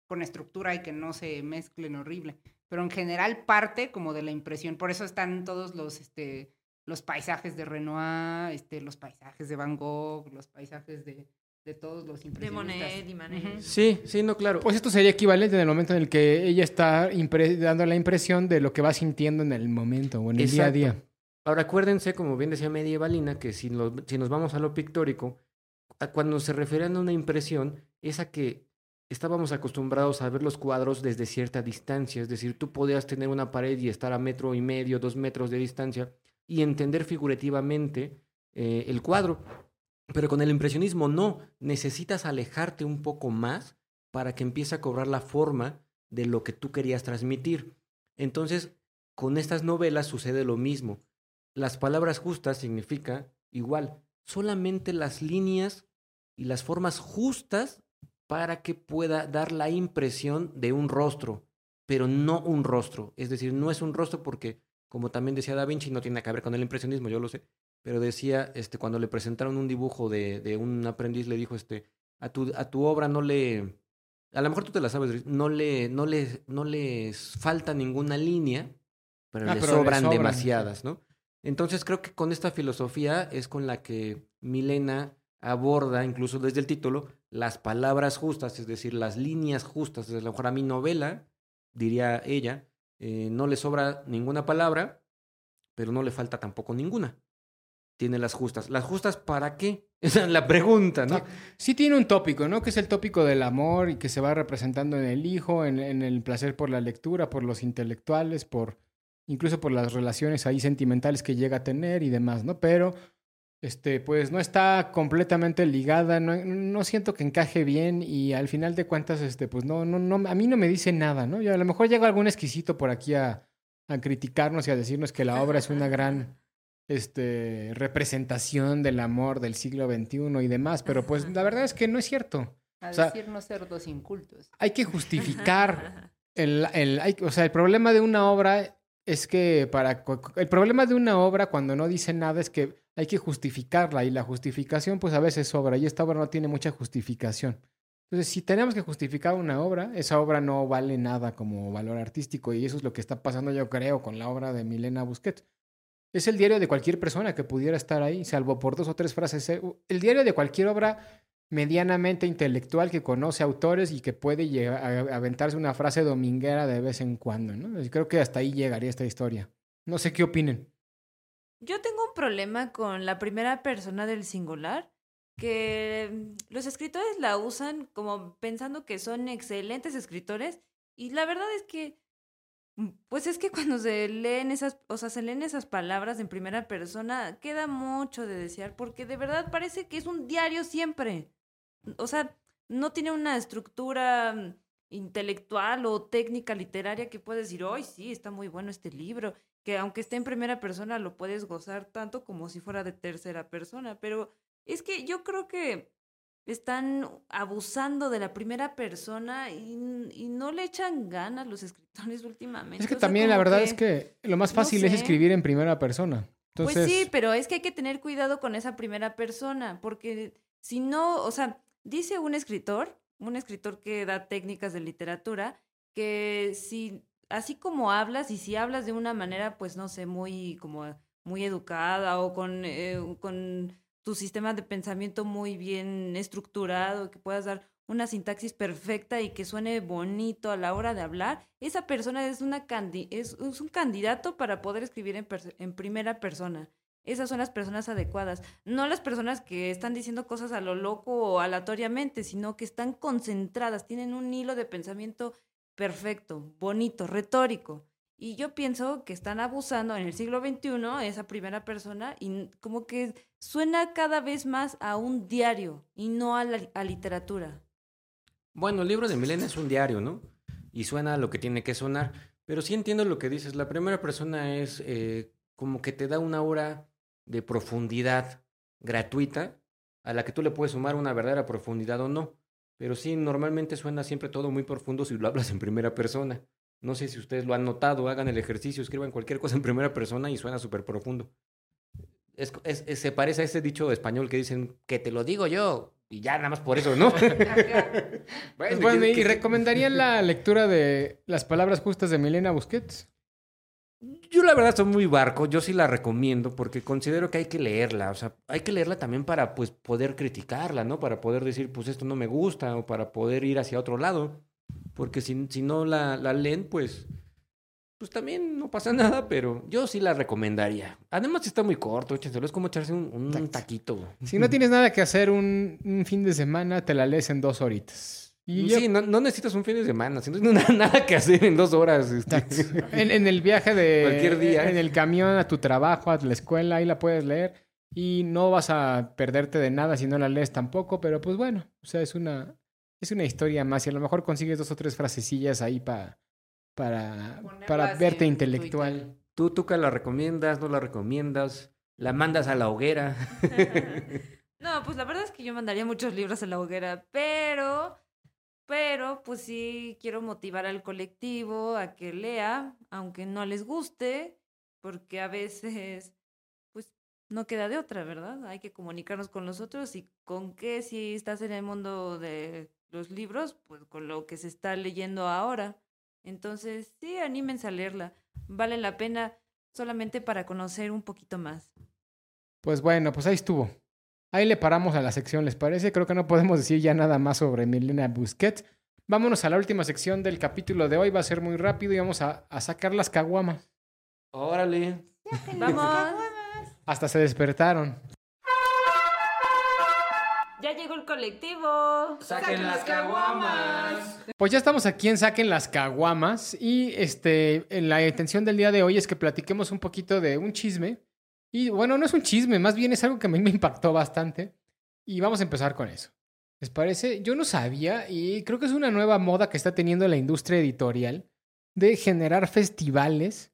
con estructura y que no se mezclen horrible. Pero en general parte como de la impresión. Por eso están todos los, este, los paisajes de Renoir, este, los paisajes de Van Gogh, los paisajes de, de todos los De impresionistas. Monet y Manet. Sí, sí, no, claro. Pues esto sería equivalente en el momento en el que ella está dando la impresión de lo que va sintiendo en el momento o en el día a día. Ahora acuérdense, como bien decía Medievalina, que si, lo- si nos vamos a lo pictórico, a cuando se referían a una impresión, es a que estábamos acostumbrados a ver los cuadros desde cierta distancia. Es decir, tú podías tener una pared y estar a metro y medio, dos metros de distancia y entender figurativamente eh, el cuadro. Pero con el impresionismo no, necesitas alejarte un poco más para que empiece a cobrar la forma de lo que tú querías transmitir. Entonces, con estas novelas sucede lo mismo. Las palabras justas significa igual, solamente las líneas y las formas justas para que pueda dar la impresión de un rostro, pero no un rostro. Es decir, no es un rostro porque, como también decía Da Vinci, no tiene que ver con el impresionismo, yo lo sé, pero decía, este, cuando le presentaron un dibujo de, de un aprendiz, le dijo, este, a tu, a tu obra no le, a lo mejor tú te la sabes, no le, no no les falta ninguna línea, pero Ah, le pero le sobran sobran, demasiadas, ¿no? Entonces creo que con esta filosofía es con la que Milena aborda, incluso desde el título, las palabras justas, es decir, las líneas justas. A lo mejor a mi novela, diría ella, eh, no le sobra ninguna palabra, pero no le falta tampoco ninguna. Tiene las justas. ¿Las justas para qué? (laughs) Esa es la pregunta, ¿no? Sí tiene un tópico, ¿no? Que es el tópico del amor y que se va representando en el hijo, en, en el placer por la lectura, por los intelectuales, por incluso por las relaciones ahí sentimentales que llega a tener y demás, ¿no? Pero, este, pues no está completamente ligada, no, no siento que encaje bien y al final de cuentas, este, pues no, no, no, a mí no me dice nada, ¿no? Y a lo mejor llega algún exquisito por aquí a, a criticarnos y a decirnos que la obra es una gran este, representación del amor del siglo XXI y demás, pero pues la verdad es que no es cierto. A O sea, decirnos cerdos incultos. Hay que justificar (laughs) el, el, hay- o sea, el problema de una obra es que para el problema de una obra cuando no dice nada es que hay que justificarla y la justificación pues a veces sobra y esta obra no tiene mucha justificación. Entonces, si tenemos que justificar una obra, esa obra no vale nada como valor artístico y eso es lo que está pasando yo creo con la obra de Milena Busquets. Es el diario de cualquier persona que pudiera estar ahí, salvo por dos o tres frases. Eh, El diario de cualquier obra medianamente intelectual que conoce autores y que puede llegar a aventarse una frase dominguera de vez en cuando, ¿no? Creo que hasta ahí llegaría esta historia. No sé qué opinen. Yo tengo un problema con la primera persona del singular, que mm, los escritores la usan como pensando que son excelentes escritores y la verdad es que mm, pues es que cuando se leen esas, o sea, se leen esas palabras en primera persona, queda mucho de desear porque de verdad parece que es un diario siempre. O sea, no tiene una estructura mm, intelectual o técnica literaria que puedes decir, hoy sí, está muy bueno este libro que aunque esté en primera persona lo puedes gozar tanto como si fuera de tercera persona, pero es que yo creo que están abusando de la primera persona y, y no le echan ganas los (laughs) escritores últimamente. Es que O sea, también la verdad es que lo más no fácil es escribir en primera persona. Entonces, Pues sí, pero es que hay que tener cuidado con esa primera persona, porque si no, o sea, dice un escritor, un escritor que da técnicas de literatura, que si, así como hablas, y si hablas de una manera, pues no sé, muy como muy educada o con, eh, con tu sistema de pensamiento muy bien estructurado, que puedas dar una sintaxis perfecta y que suene bonito a la hora de hablar, esa persona es, una candi es, un candidato para poder escribir en, en primera persona. Esas son las personas adecuadas, no las personas que están diciendo cosas a lo loco o aleatoriamente, sino que están concentradas, tienen un hilo de pensamiento perfecto, bonito, retórico. Y yo pienso que están abusando en el siglo XXI esa primera persona y como que suena cada vez más a un diario y no a la a literatura. Bueno, el libro de Milena es un diario, ¿no? Y suena lo que tiene que sonar. Pero sí entiendo lo que dices. La primera persona es eh, como que te da una hora de profundidad gratuita a la que tú le puedes sumar una verdadera profundidad o no. Pero sí, normalmente suena siempre todo muy profundo si lo hablas en primera persona. No sé si ustedes lo han notado, hagan el ejercicio, escriban cualquier cosa en primera persona y suena súper profundo. Es, es- es- se parece a ese dicho español que dicen que te lo digo yo y ya nada más por eso, ¿no? (laughs) Pues bueno, ¿qué- ¿y recomendarían la lectura de Las Palabras Justas de Milena Busquets? Yo la verdad soy muy barco, yo sí la recomiendo porque considero que hay que leerla, o sea, hay que leerla también para pues poder criticarla, ¿no? Para poder decir, pues esto no me gusta o para poder ir hacia otro lado, porque si, si no la, la leen, pues pues también no pasa (laughs) nada, pero yo sí la recomendaría. Además está muy corto, échenselo, es como echarse un, un taquito. Si no (laughs) tienes nada que hacer un, un fin de semana, te la lees en dos horitas. Y Sí, no, no necesitas un fin de semana, no (laughs) nada que hacer en dos horas. este. (laughs) En, en el viaje de... Cualquier día. En el camión a tu trabajo, a la escuela, ahí la puedes leer. Y no vas a perderte de nada si no la lees tampoco, pero pues bueno, o sea, es una, es una historia más y a lo mejor consigues dos o tres frasecillas ahí pa- para, para verte intelectual. ¿Tú, tú que la recomiendas, no la recomiendas? ¿La mandas a la hoguera? (laughs) No, pues la verdad es que yo mandaría muchos libros a la hoguera, pero, pero, pues sí quiero motivar al colectivo a que lea, aunque no les guste, porque a veces, pues no queda de otra, ¿verdad? Hay que comunicarnos con los otros y con qué si estás en el mundo de los libros, pues con lo que se está leyendo ahora. Entonces, sí, anímense a leerla. Vale la pena solamente para conocer un poquito más. Pues bueno, pues ahí estuvo. Ahí le paramos a la sección, ¿les parece? Creo que no podemos decir ya nada más sobre Milena Busquets. Vámonos a la última sección del capítulo de hoy. Va a ser muy rápido y vamos a, a sacar las caguamas. Órale. Vamos. Hasta se despertaron. Ya llegó el colectivo. ¡Saquen las caguamas! Pues ya estamos aquí en Saquen las Caguamas y este, en la intención del día de hoy es que platiquemos un poquito de un chisme. Y bueno, no es un chisme, más bien es algo que a mí me impactó bastante. Y vamos a empezar con eso. ¿Les parece? Yo no sabía y creo que es una nueva moda que está teniendo la industria editorial de generar festivales,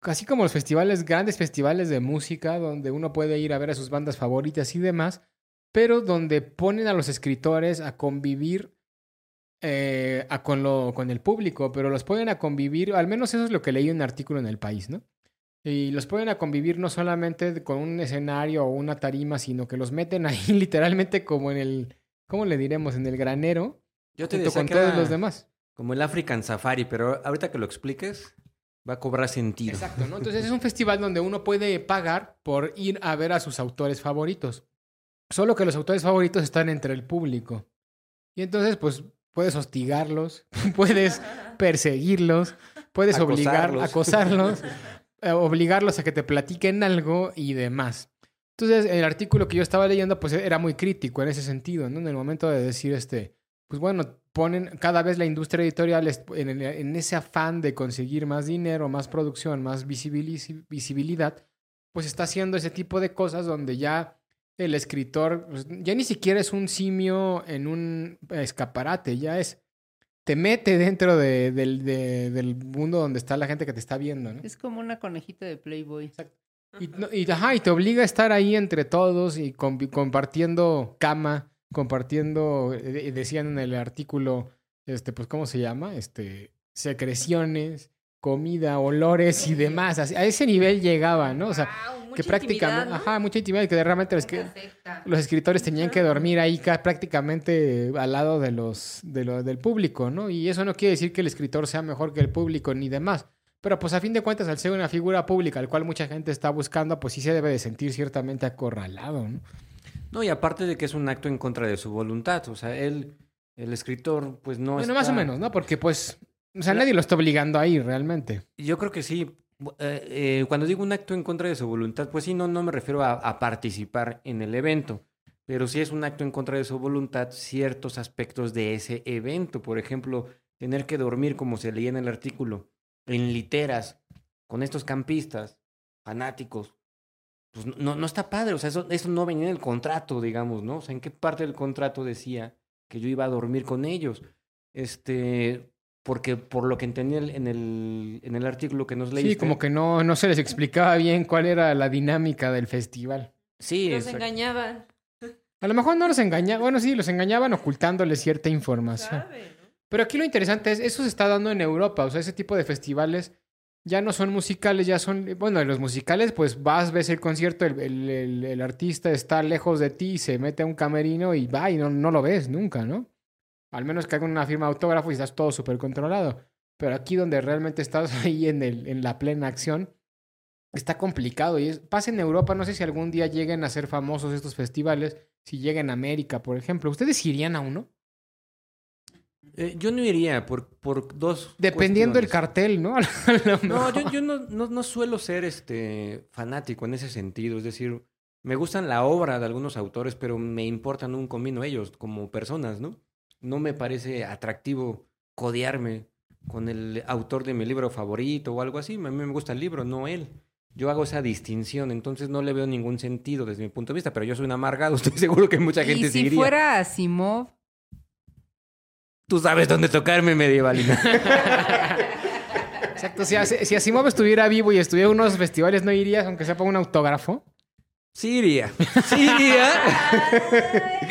así como los festivales, grandes festivales de música, donde uno puede ir a ver a sus bandas favoritas y demás, pero donde ponen a los escritores a convivir eh, con, lo, con el público, pero los ponen a convivir, al menos eso es lo que leí en un artículo en El País, ¿no? Y los ponen a convivir no solamente con un escenario o una tarima, sino que los meten ahí (laughs) literalmente como en el, ¿cómo le diremos? En el granero, Yo te junto decía con que todos los demás. como el African Safari, pero ahorita que lo expliques, va a cobrar sentido. Exacto, ¿no? Entonces es (laughs) un festival donde uno puede pagar por ir a ver a sus autores favoritos. Solo que los autores favoritos están entre el público. Y entonces, pues, puedes hostigarlos, (laughs) puedes perseguirlos, puedes obligar, Acosarlos. Eh, obligarlos a que te platiquen algo y demás. Entonces, el artículo que yo estaba leyendo, pues, era muy crítico en ese sentido, ¿no? En el momento de decir, este, pues bueno, ponen cada vez la industria editorial en, en ese afán de conseguir más dinero, más producción, más visibilidad, pues está haciendo ese tipo de cosas donde ya el escritor pues, ya ni siquiera es un simio en un escaparate, ya es te mete dentro de- del, de- del mundo donde está la gente que te está viendo, ¿no? Es como una conejita de Playboy. Y, no- y, ajá, y te obliga a estar ahí entre todos y compartiendo cama, compartiendo, eh, decían en el artículo, este, pues, ¿cómo se llama? Este, secreciones, comida, olores y demás. Así- a ese nivel llegaba, ¿no? O sea, Que mucha prácticamente, ajá, mucha intimidad, que realmente los, que, los escritores tenían que dormir ahí ca- prácticamente al lado de los, de lo- del público, ¿no? Y eso no quiere decir que el escritor sea mejor que el público ni demás. Pero pues a fin de cuentas, al ser una figura pública, al cual mucha gente está buscando, pues sí se debe de sentir ciertamente acorralado, ¿no? No, y aparte de que es un acto en contra de su voluntad. O sea, él, el escritor, pues no Bueno, está- más o menos, ¿no? Porque pues, o sea, nadie lo está obligando ahí realmente. Yo creo que sí. Eh, eh, cuando digo un acto en contra de su voluntad, pues sí, no, no me refiero a, participar en el evento, pero sí es un acto en contra de su voluntad ciertos aspectos de ese evento. Por ejemplo, tener que dormir, como se leía en el artículo, en literas, con estos campistas fanáticos. Pues no, no está padre, o sea, eso no venía en el contrato, digamos, ¿no? O sea, ¿en qué parte del contrato decía que yo iba a dormir con ellos? Este, porque por lo que entendí en el, en el, en el artículo que nos leíste. Sí, como que no, no se les explicaba bien cuál era la dinámica del festival. Sí, Los exacto. engañaban. A lo mejor no los engañaban, bueno, sí, los engañaban ocultándoles cierta información. ¿Sabe, no? Pero aquí lo interesante es, eso se está dando en Europa, o sea, ese tipo de festivales ya no son musicales, ya son, bueno, los musicales, pues vas, ves el concierto, el, el- el- el artista está lejos de ti, se mete a un camerino y va y no, no lo ves nunca, ¿no? Al menos que hagan una firma de autógrafo y estás todo súper controlado. Pero aquí donde realmente estás (laughs) ahí en, el, en la plena acción, está complicado. Y es, pasa en Europa, no sé si algún día lleguen a ser famosos estos festivales, si lleguen a América, por ejemplo. ¿Ustedes irían a uno? Eh, yo no iría por, por dos. Dependiendo del cartel, ¿no? (laughs) No, yo, yo no, no, no suelo ser este fanático en ese sentido. Es decir, me gustan la obra de algunos autores, pero me importan un comino ellos como personas, ¿no? No me parece atractivo codearme con el autor de mi libro favorito o algo así. A mí me gusta el libro, no él. Yo hago esa distinción, entonces no le veo ningún sentido desde mi punto de vista, pero yo soy un amargado, (laughs) estoy seguro que mucha gente y si seguiría. fuera Asimov, Tú sabes dónde tocarme, medievalina. (laughs) Exacto. Si, si Asimov estuviera vivo y estuviera en unos festivales, ¿no irías aunque sea para un autógrafo? Sí iría. Sí iría.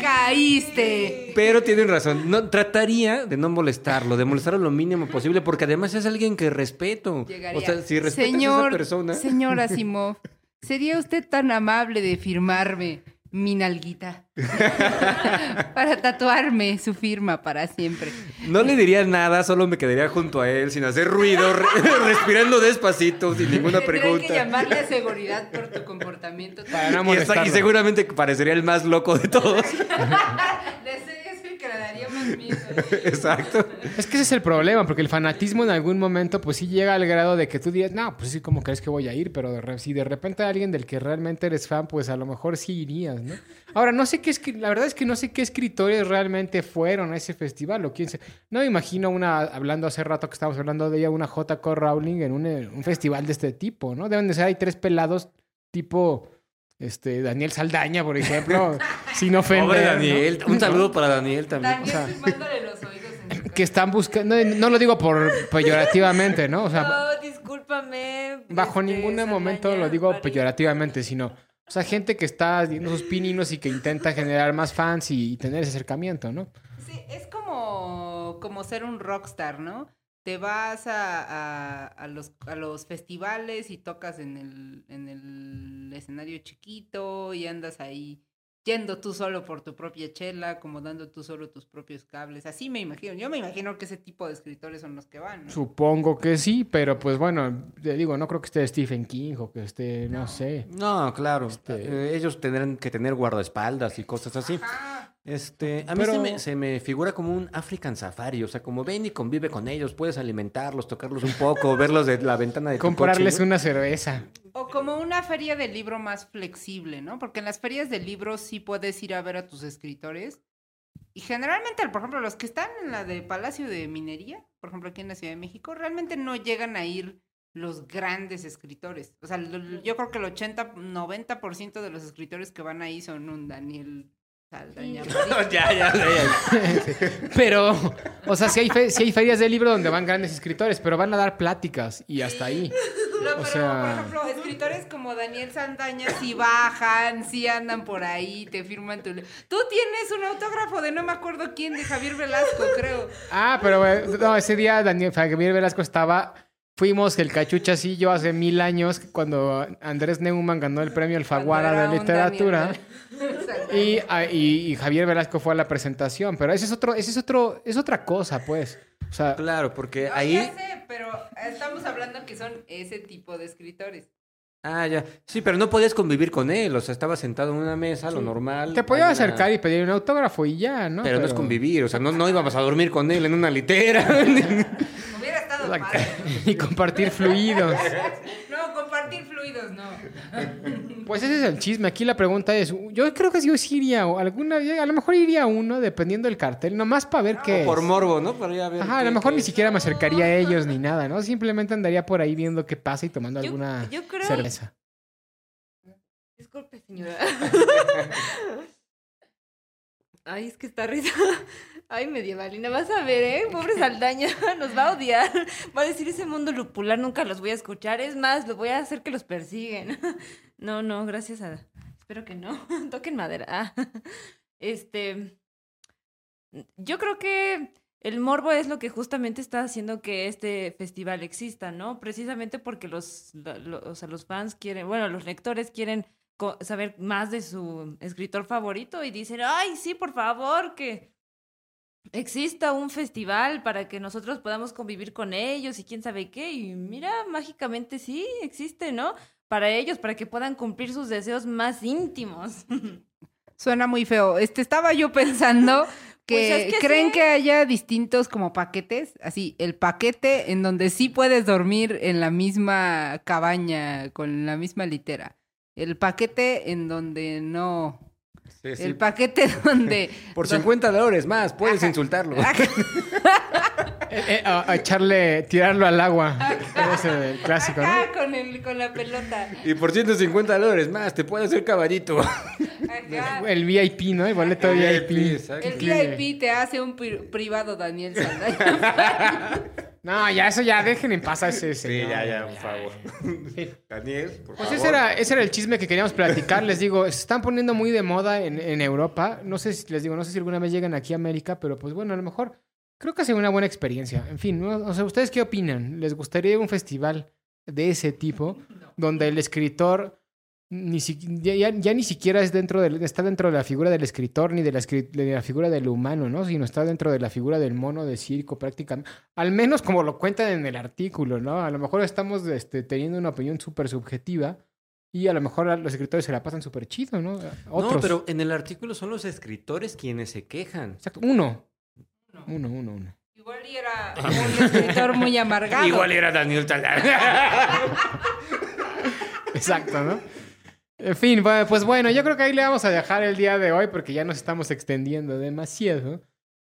(laughs) caíste. Pero tienen razón. No, trataría de no molestarlo, de molestarlo lo mínimo posible, porque además es alguien que respeto. Llegaría. O sea, si respetas señor, a esa persona. Señor (laughs) Asimov, ¿sería usted tan amable de firmarme mi nalguita? (laughs) para tatuarme su firma para siempre. No le diría nada, solo me quedaría junto a él sin hacer ruido, re- (laughs) respirando despacito, sin ninguna pregunta. que llamarle a seguridad por tu comportamiento. Para no Y, está- y seguramente parecería el más loco de todos. (laughs) Es. (laughs) Exacto. Es que ese es el problema, porque el fanatismo en algún momento, pues sí llega al grado de que tú digas, no, pues sí, como crees que voy a ir? Pero de re- si de repente hay alguien del que realmente eres fan, pues a lo mejor sí irías, ¿no? Ahora, no sé qué, escri- la verdad es que no sé qué escritores realmente fueron a ese festival o quién se... No me imagino una, hablando hace rato que estábamos hablando de ella, una J.K. Rowling en un, un festival de este tipo, ¿no? Deben de ser, hay tres pelados tipo... Este, Daniel Saldaña, por ejemplo, (laughs) sin ofender. Pobre ¿no? Daniel. Un saludo para Daniel también. Daniel, firmándole los oídos que están buscando, no, no lo digo por peyorativamente, ¿no? O sea, No, discúlpame. bajo este, ningún Saldaña, momento lo digo peyorativamente, sino, o sea, gente que está haciendo sus pininos y que intenta generar más fans y, y tener ese acercamiento, ¿no? Sí, es como, como ser un rockstar, ¿no? Te vas a, a, a los, a los festivales y tocas en el, en el escenario chiquito y andas ahí yendo tú solo por tu propia chela, acomodando tú solo tus propios cables. Así me imagino. Yo me imagino que ese tipo de escritores son los que van, ¿no? Supongo que sí, pero pues bueno, te digo, no creo que esté Stephen King o que esté, no, sé. No, claro. Este- Eh, ellos tendrán que tener guardaespaldas y cosas así. Ajá. Este, a mí Pero- se, me, se me figura como un African Safari, o sea, como ven y convive con ellos, puedes alimentarlos, tocarlos un poco, verlos de la ventana de tu Comprarles coche, ¿no? una cerveza. O como una feria de libro más flexible, ¿no? Porque en las ferias de libros sí puedes ir a ver a tus escritores. Y generalmente, por ejemplo, los que están en la de Palacio de Minería, por ejemplo, aquí en la Ciudad de México, realmente no llegan a ir los grandes escritores. O sea, yo creo que el 80, 90% de los escritores que van ahí son un Daniel Saldaña. (laughs) ya, ya, ya, ya. Pero, o sea, sí hay, fe- sí hay ferias de libro donde van grandes escritores, pero van a dar pláticas y hasta ahí. (laughs) No, pero, sea- por ejemplo, escritores como Daniel Saldaña sí bajan, sí andan por ahí, te firman tu... Tú tienes un autógrafo de no me acuerdo quién, de Javier Velasco, creo. Ah, pero eh, no, ese día Daniel Javier Velasco estaba. Fuimos el cachuchas y yo hace mil años cuando Andrés Neumann ganó el premio Alfaguara de literatura. (laughs) Y, y- y Javier Velasco fue a la presentación, pero ese es otro, ese es otro, es otra cosa, pues. O sea, Claro, porque No, ahí ya sé, pero estamos hablando que son ese tipo de escritores. Ah, ya. Sí, pero no podías convivir con él. O sea, estaba sentado en una mesa, lo normal. Te podía Hay una- acercar y pedir un autógrafo y ya, ¿no? Pero, no es convivir. O sea, no, no íbamos a dormir con él en una litera. (laughs) (laughs) Y compartir fluidos. No, compartir fluidos, no. (laughs) Pues ese es el chisme. Aquí la pregunta es, yo creo que yo sí iría, alguna a lo mejor iría a uno, dependiendo del cartel, nomás para ver qué Por es. morbo, ¿no? Para ir a ver Ajá, a qué- lo mejor ni es. siquiera me acercaría a ellos ni nada, ¿no? Simplemente andaría por ahí viendo qué pasa y tomando Yo- alguna yo creo- cerveza. Disculpe, señora. (laughs) Ay, es que está risa. Ay, medievalina, vas a ver, ¿eh? Pobre Saldaña, (laughs) nos va a odiar. Va a decir, ese mundo lupular nunca los voy a escuchar. Es más, los voy a hacer que los persiguen. (laughs) No, no, gracias a... Espero que no. (laughs) Toquen madera. Ah. Este... Yo creo que el morbo es lo que justamente está haciendo que este festival exista, ¿no? Precisamente porque los, lo- lo- o sea, los fans quieren, bueno, los lectores quieren saber más de su escritor favorito y dicen, ay, sí, por favor, que exista un festival para que nosotros podamos convivir con ellos y quién sabe qué. Y mira, mágicamente sí, existe, ¿no? Para ellos, para que puedan cumplir sus deseos más íntimos. (laughs) Suena muy feo. Este, estaba yo pensando (laughs) que, Pues es que creen sí. que haya distintos como paquetes. Así, el paquete en donde sí puedes dormir en la misma cabaña, con la misma litera. El paquete en donde no. Sí, sí. El paquete (laughs) donde. (laughs) Por don- 50 dólares más, puedes Ajá. insultarlo. (laughs) Eh, eh, a, a echarle, tirarlo al agua. Ese es el clásico, ¿no? Con, el, con la pelota. Y por 150 dólares más, te puede hacer caballito. Ajá. El VIP, ¿no? El boleto VIP. El VIP te hace un pri- privado Daniel Saldaña. No, ya eso ya dejen en paz a ese Sí, señor. ya, ya, por favor. Sí. (laughs) Daniel, por Pues favor. ese era, ese era el chisme que queríamos platicar. Les digo, se están poniendo muy de moda en, en Europa. No sé si les digo, no sé si alguna vez llegan aquí a América, pero pues bueno, a lo mejor creo que ha sido una buena experiencia. En fin, ¿no? o sea, ¿ustedes qué opinan? ¿Les gustaría un festival de ese tipo (laughs) donde el escritor ni si- ya, ya- ya ni siquiera es dentro del, está dentro de la figura del escritor ni de la, de figura del humano, ¿no? Sino está dentro de la figura del mono de circo prácticamente. Al menos como lo cuentan en el artículo, ¿no? A lo mejor estamos este, teniendo una opinión súper subjetiva y a lo mejor a los escritores se la pasan súper chido, ¿no? Otros. No, pero en el artículo son los escritores quienes se quejan. Exacto, uno. Uno, uno, uno. Igual y era un escritor muy amargado. (laughs) era Daniel Talar. (laughs) Exacto, ¿no? En fin, pues bueno, yo creo que ahí le vamos a dejar el día de hoy porque ya nos estamos extendiendo demasiado.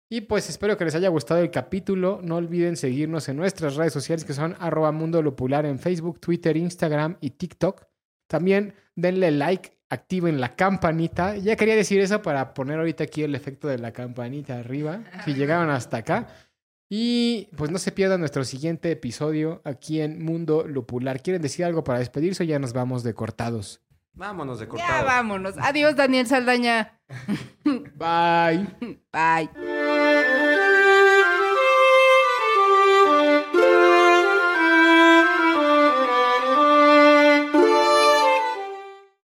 Y pues espero que les haya gustado el capítulo. No olviden seguirnos en nuestras redes sociales que son arroba mundo en Facebook, Twitter, Instagram y TikTok. También denle like, activen la campanita. Ya quería decir eso para poner ahorita aquí el efecto de la campanita arriba, si llegaron hasta acá. Y pues no se pierdan nuestro siguiente episodio aquí en Mundo Lupular. ¿Quieren decir algo para despedirse o ya nos vamos de cortados? Vámonos de Ya cortado. vámonos. Adiós, Daniel Saldaña. (laughs) Bye. Bye.